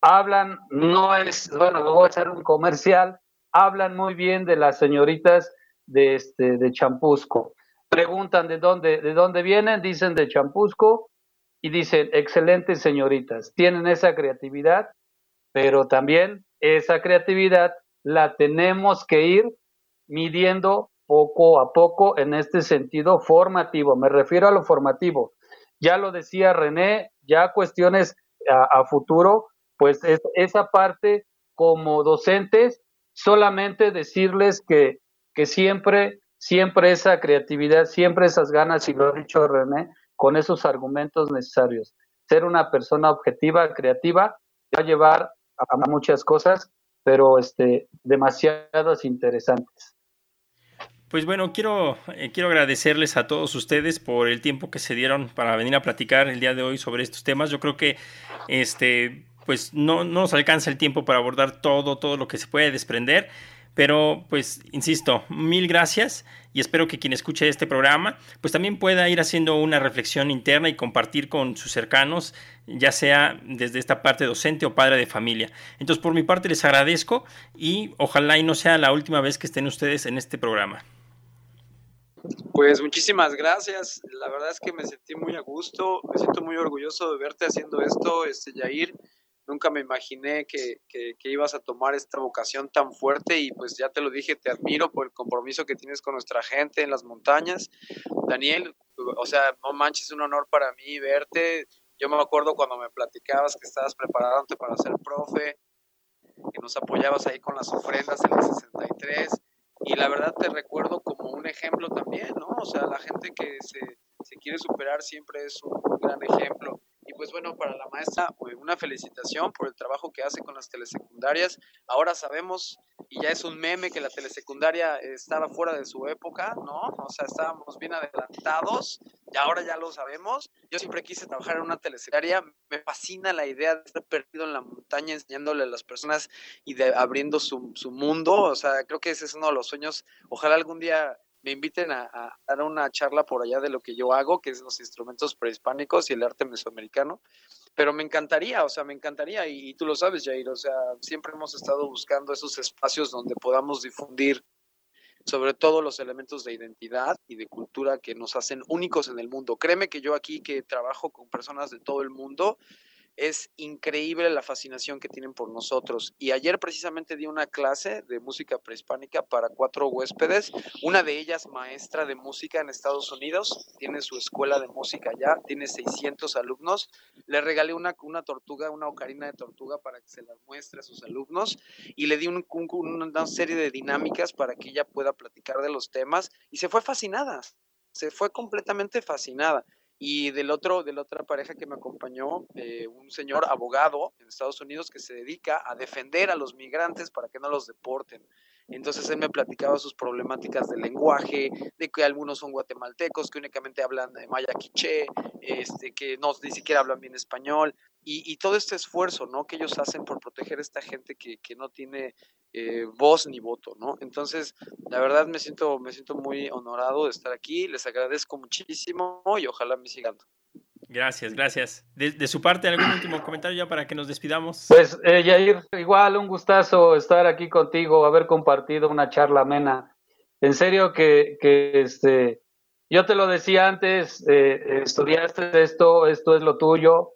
hablan, no es, bueno, voy a echar un comercial, hablan muy bien de las señoritas de, este, de Champusco. Preguntan de dónde, de dónde vienen, dicen de Champusco y dicen, excelentes señoritas, tienen esa creatividad, pero también esa creatividad la tenemos que ir midiendo poco a poco en este sentido formativo. Me refiero a lo formativo. Ya lo decía René, ya cuestiones a futuro, pues es, esa parte como docentes, solamente decirles que, que siempre, siempre esa creatividad, siempre esas ganas, y lo ha dicho René, con esos argumentos necesarios. Ser una persona objetiva, creativa, va a llevar a, muchas cosas, pero este, demasiadas interesantes. Pues bueno, quiero, eh, quiero agradecerles a todos ustedes por el tiempo que se dieron para venir a platicar el día de hoy sobre estos temas. Yo creo que este, pues no, nos alcanza el tiempo para abordar todo, todo lo que se puede desprender. Pero pues, insisto, mil gracias y espero que quien escuche este programa pues también pueda ir haciendo una reflexión interna y compartir con sus cercanos, ya sea desde esta parte docente o padre de familia. Entonces, por mi parte les agradezco y ojalá y no sea la última vez que estén ustedes en este programa. Pues muchísimas gracias. La verdad es que me sentí muy a gusto, me siento muy orgulloso de verte haciendo esto, este Yair nunca me imaginé que, que, ibas a tomar esta vocación tan fuerte y pues ya te lo dije, te admiro por el compromiso que tienes con nuestra gente en las montañas. Daniel, o sea, no manches, es un honor para mí verte. Yo me acuerdo cuando me platicabas que estabas preparándote para ser profe, que nos apoyabas ahí con las ofrendas en el 63 y la verdad te recuerdo como un ejemplo también, ¿no? O sea, la gente que se, se quiere superar siempre es un gran ejemplo. Pues bueno, para la maestra, pues, una felicitación por el trabajo que hace con las telesecundarias. Ahora sabemos, y ya es un meme, que la telesecundaria estaba fuera de su época, ¿no? O sea, estábamos bien adelantados, y ahora ya lo sabemos. Yo siempre quise trabajar en una telesecundaria. Me fascina la idea de estar perdido en la montaña, enseñándole a las personas y de, abriendo su, su mundo. O sea, creo que ese es uno de los sueños. Ojalá algún día me inviten a, dar una charla por allá de lo que yo hago, que es los instrumentos prehispánicos y el arte mesoamericano. Pero me encantaría, o sea, me encantaría, y, tú lo sabes, Jair, o sea, siempre hemos estado buscando esos espacios donde podamos difundir sobre todo los elementos de identidad y de cultura que nos hacen únicos en el mundo. Créeme que yo aquí que trabajo con personas de todo el mundo, es increíble la fascinación que tienen por nosotros. Y ayer precisamente di una clase de música prehispánica para cuatro huéspedes, una de ellas maestra de música en Estados Unidos, tiene su escuela de música allá, tiene 600 alumnos. Le regalé una, tortuga, una ocarina de tortuga para que se la muestre a sus alumnos y le di un, una serie de dinámicas para que ella pueda platicar de los temas y se fue fascinada, se fue completamente fascinada. Y del otro, de la otra pareja que me acompañó, eh, un señor abogado en Estados Unidos que se dedica a defender a los migrantes para que no los deporten. Entonces él me platicaba sus problemáticas de lenguaje, de que algunos son guatemaltecos, que únicamente hablan de maya quiché, este, que no ni siquiera hablan bien español, y, todo este esfuerzo, ¿no? Que ellos hacen por proteger a esta gente que, que no tiene eh, voz ni voto, ¿no? Entonces, la verdad me siento, me siento muy honorado de estar aquí, les agradezco muchísimo y ojalá me sigan. Gracias, gracias. De, su parte, ¿algún último comentario ya para que nos despidamos? Pues, eh, Yair, igual un gustazo estar aquí contigo, haber compartido una charla amena. En serio que, que este, yo te lo decía antes, eh, estudiaste esto, esto es lo tuyo,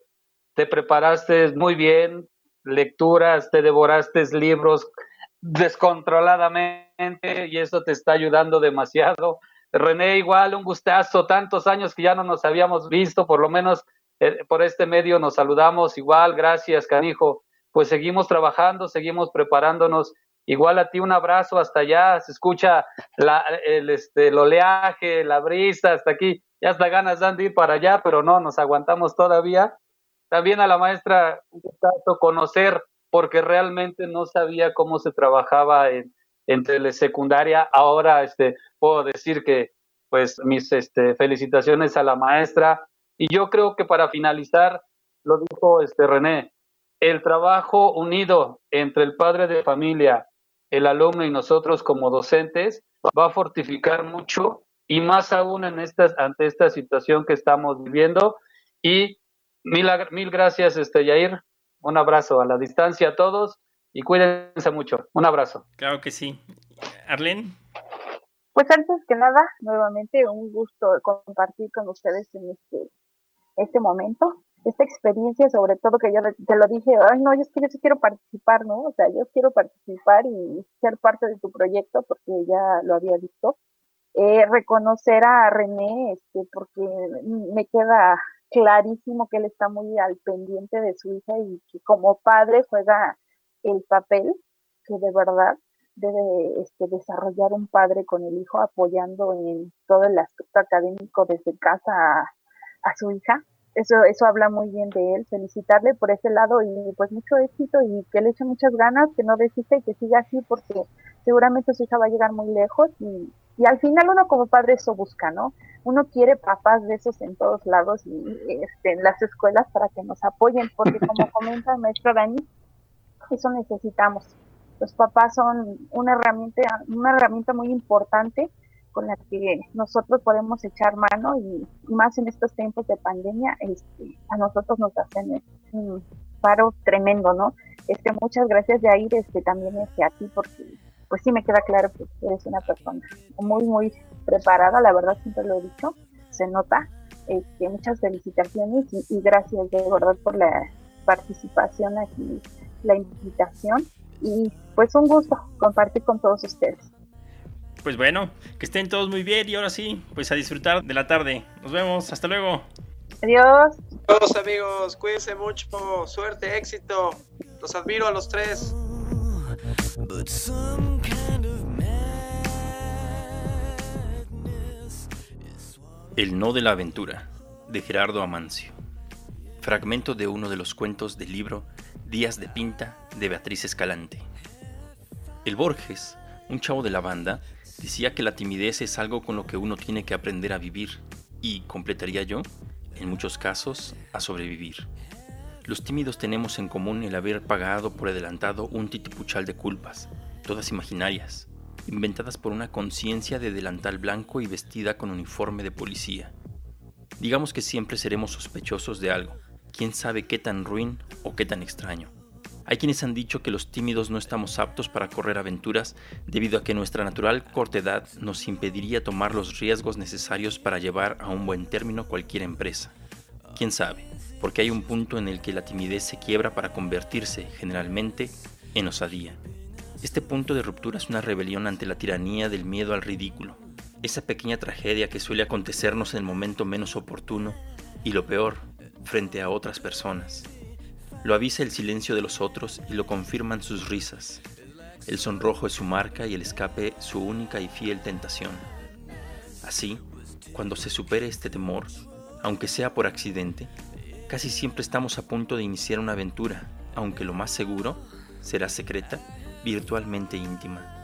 te preparaste muy bien, lecturas, te devoraste libros descontroladamente y eso te está ayudando demasiado. René, igual un gustazo, tantos años que ya no nos habíamos visto, por lo menos eh, por este medio nos saludamos, igual, gracias, canijo. Pues seguimos trabajando, seguimos preparándonos. Igual a ti un abrazo hasta allá, se escucha el, este, el oleaje, la brisa, hasta aquí, ya hasta ganas dan de ir para allá, pero no, nos aguantamos todavía. También a la maestra, un gustazo conocer, porque realmente no sabía cómo se trabajaba en, en telesecundaria. Ahora este, puedo decir que pues mis este, felicitaciones a la maestra. Y yo creo que para finalizar, lo dijo este René, el trabajo unido entre el padre de familia, el alumno y nosotros como docentes va a fortificar mucho y más aún en estas, ante esta situación que estamos viviendo. Y mil, mil gracias, este, Yair. Un abrazo a la distancia a todos y cuídense mucho. Un abrazo. Claro que sí. Arlene. Pues antes que nada, nuevamente un gusto compartir con ustedes en este, este momento, esta experiencia, sobre todo que yo te lo dije, ay no, yo es que yo sí quiero participar, ¿no? O sea, yo quiero participar y ser parte de tu proyecto porque ya lo había visto. Eh, reconocer a René, este, porque me queda clarísimo que él está muy al pendiente de su hija y que como padre juega el papel que de verdad debe este, desarrollar un padre con el hijo apoyando en todo el aspecto académico desde casa a, su hija. Eso, eso habla muy bien de él, felicitarle por ese lado y pues mucho éxito y que le eche muchas ganas, que no desista y que siga así porque seguramente su hija va a llegar muy lejos y, y al final uno como padre eso busca, ¿no? Uno quiere papás de esos en todos lados y este, en las escuelas para que nos apoyen, porque como comenta el maestro Dani, eso necesitamos. Los papás son una herramienta, una herramienta muy importante con la que nosotros podemos echar mano y, más en estos tiempos de pandemia, este, a nosotros nos hacen un paro tremendo, ¿no? Este, muchas gracias de ahí, este, también este, a porque pues sí me queda claro que eres una persona muy, muy preparada, la verdad siempre lo he dicho, se nota. Este, muchas felicitaciones y gracias de verdad por la participación aquí, la invitación y pues un gusto compartir con todos ustedes. Pues bueno, que estén todos muy bien y ahora sí, pues a disfrutar de la tarde. Nos vemos, hasta luego. Adiós. Todos amigos, cuídense mucho, suerte, éxito. Los admiro a los tres. El no de la aventura, de Gerardo Amancio. Fragmento de uno de los cuentos del libro Días de Pinta de Beatriz Escalante. El Borges, un chavo de la banda, decía que la timidez es algo con lo que uno tiene que aprender a vivir y, completaría yo, en muchos casos, a sobrevivir. Los tímidos tenemos en común el haber pagado por adelantado un titipuchal de culpas, todas imaginarias, inventadas por una conciencia de delantal blanco y vestida con uniforme de policía. Digamos que siempre seremos sospechosos de algo, quién sabe qué tan ruin o qué tan extraño. Hay quienes han dicho que los tímidos no estamos aptos para correr aventuras debido a que nuestra natural cortedad nos impediría tomar los riesgos necesarios para llevar a un buen término cualquier empresa. ¿Quién sabe? Porque hay un punto en el que la timidez se quiebra para convertirse, generalmente, en osadía. Este punto de ruptura es una rebelión ante la tiranía del miedo al ridículo, esa pequeña tragedia que suele acontecernos en el momento menos oportuno y lo peor, frente a otras personas. Lo avisa el silencio de los otros y lo confirman sus risas. El sonrojo es su marca y el escape su única y fiel tentación. Así, cuando se supere este temor, aunque sea por accidente, casi siempre estamos a punto de iniciar una aventura, aunque lo más seguro será secreta, virtualmente íntima.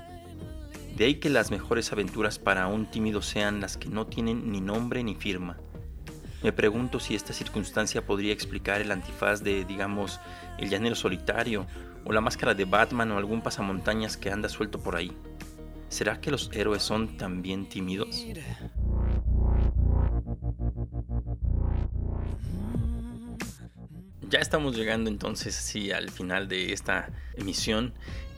De ahí que las mejores aventuras para un tímido sean las que no tienen ni nombre ni firma, me pregunto si esta circunstancia podría explicar el antifaz de, digamos, el llanero solitario, o la máscara de Batman o algún pasamontañas que anda suelto por ahí. ¿Será que los héroes son también tímidos? Ya estamos llegando entonces sí al final de esta emisión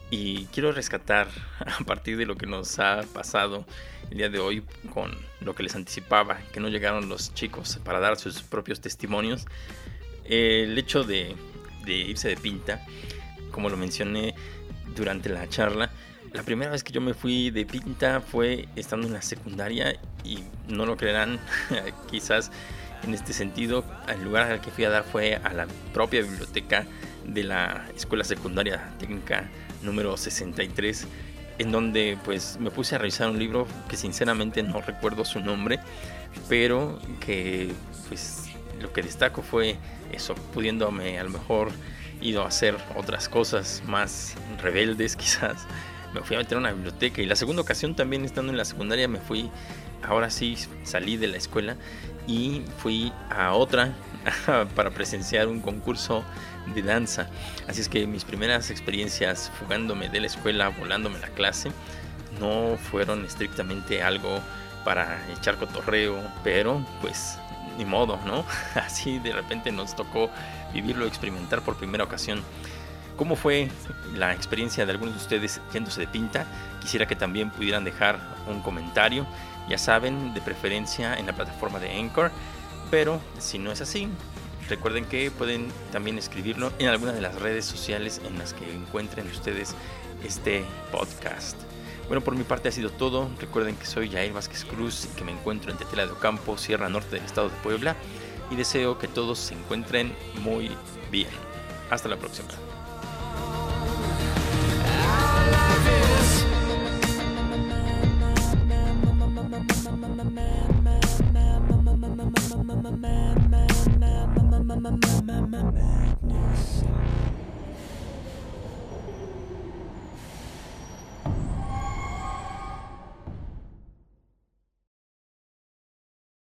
y quiero rescatar a partir de lo que nos ha pasado el día de hoy con lo que les anticipaba, que no llegaron los chicos para dar sus propios testimonios. El hecho de, irse de pinta, como lo mencioné durante la charla, la primera vez que yo me fui de pinta fue estando en la secundaria y no lo creerán, quizás en este sentido, el lugar al que fui a dar fue a la propia biblioteca de la Escuela Secundaria Técnica número 63 en donde pues me puse a revisar un libro que sinceramente no recuerdo su nombre, pero que pues lo que destaco fue eso, pudiéndome a lo mejor ido a hacer otras cosas más rebeldes quizás. Me fui a meter a una biblioteca y la segunda ocasión también estando en la secundaria me fui, ahora sí salí de la escuela y fui a otra para presenciar un concurso de danza. Así es que mis primeras experiencias fugándome de la escuela, volándome la clase, no fueron estrictamente algo para echar cotorreo, pero pues ni modo, ¿no? Así de repente nos tocó vivirlo, experimentar por primera ocasión. ¿Cómo fue la experiencia de algunos de ustedes yéndose de pinta? Quisiera que también pudieran dejar un comentario, ya saben, de preferencia en la plataforma de Anchor, pero si no es así, Recuerden que pueden también escribirlo en alguna de las redes sociales en las que encuentren ustedes este podcast. Bueno, por mi parte ha sido todo. Recuerden que soy Jair Vázquez Cruz y que me encuentro en Tetela de Ocampo, Sierra Norte del estado de Puebla. Y deseo que todos se encuentren muy bien. Hasta la próxima.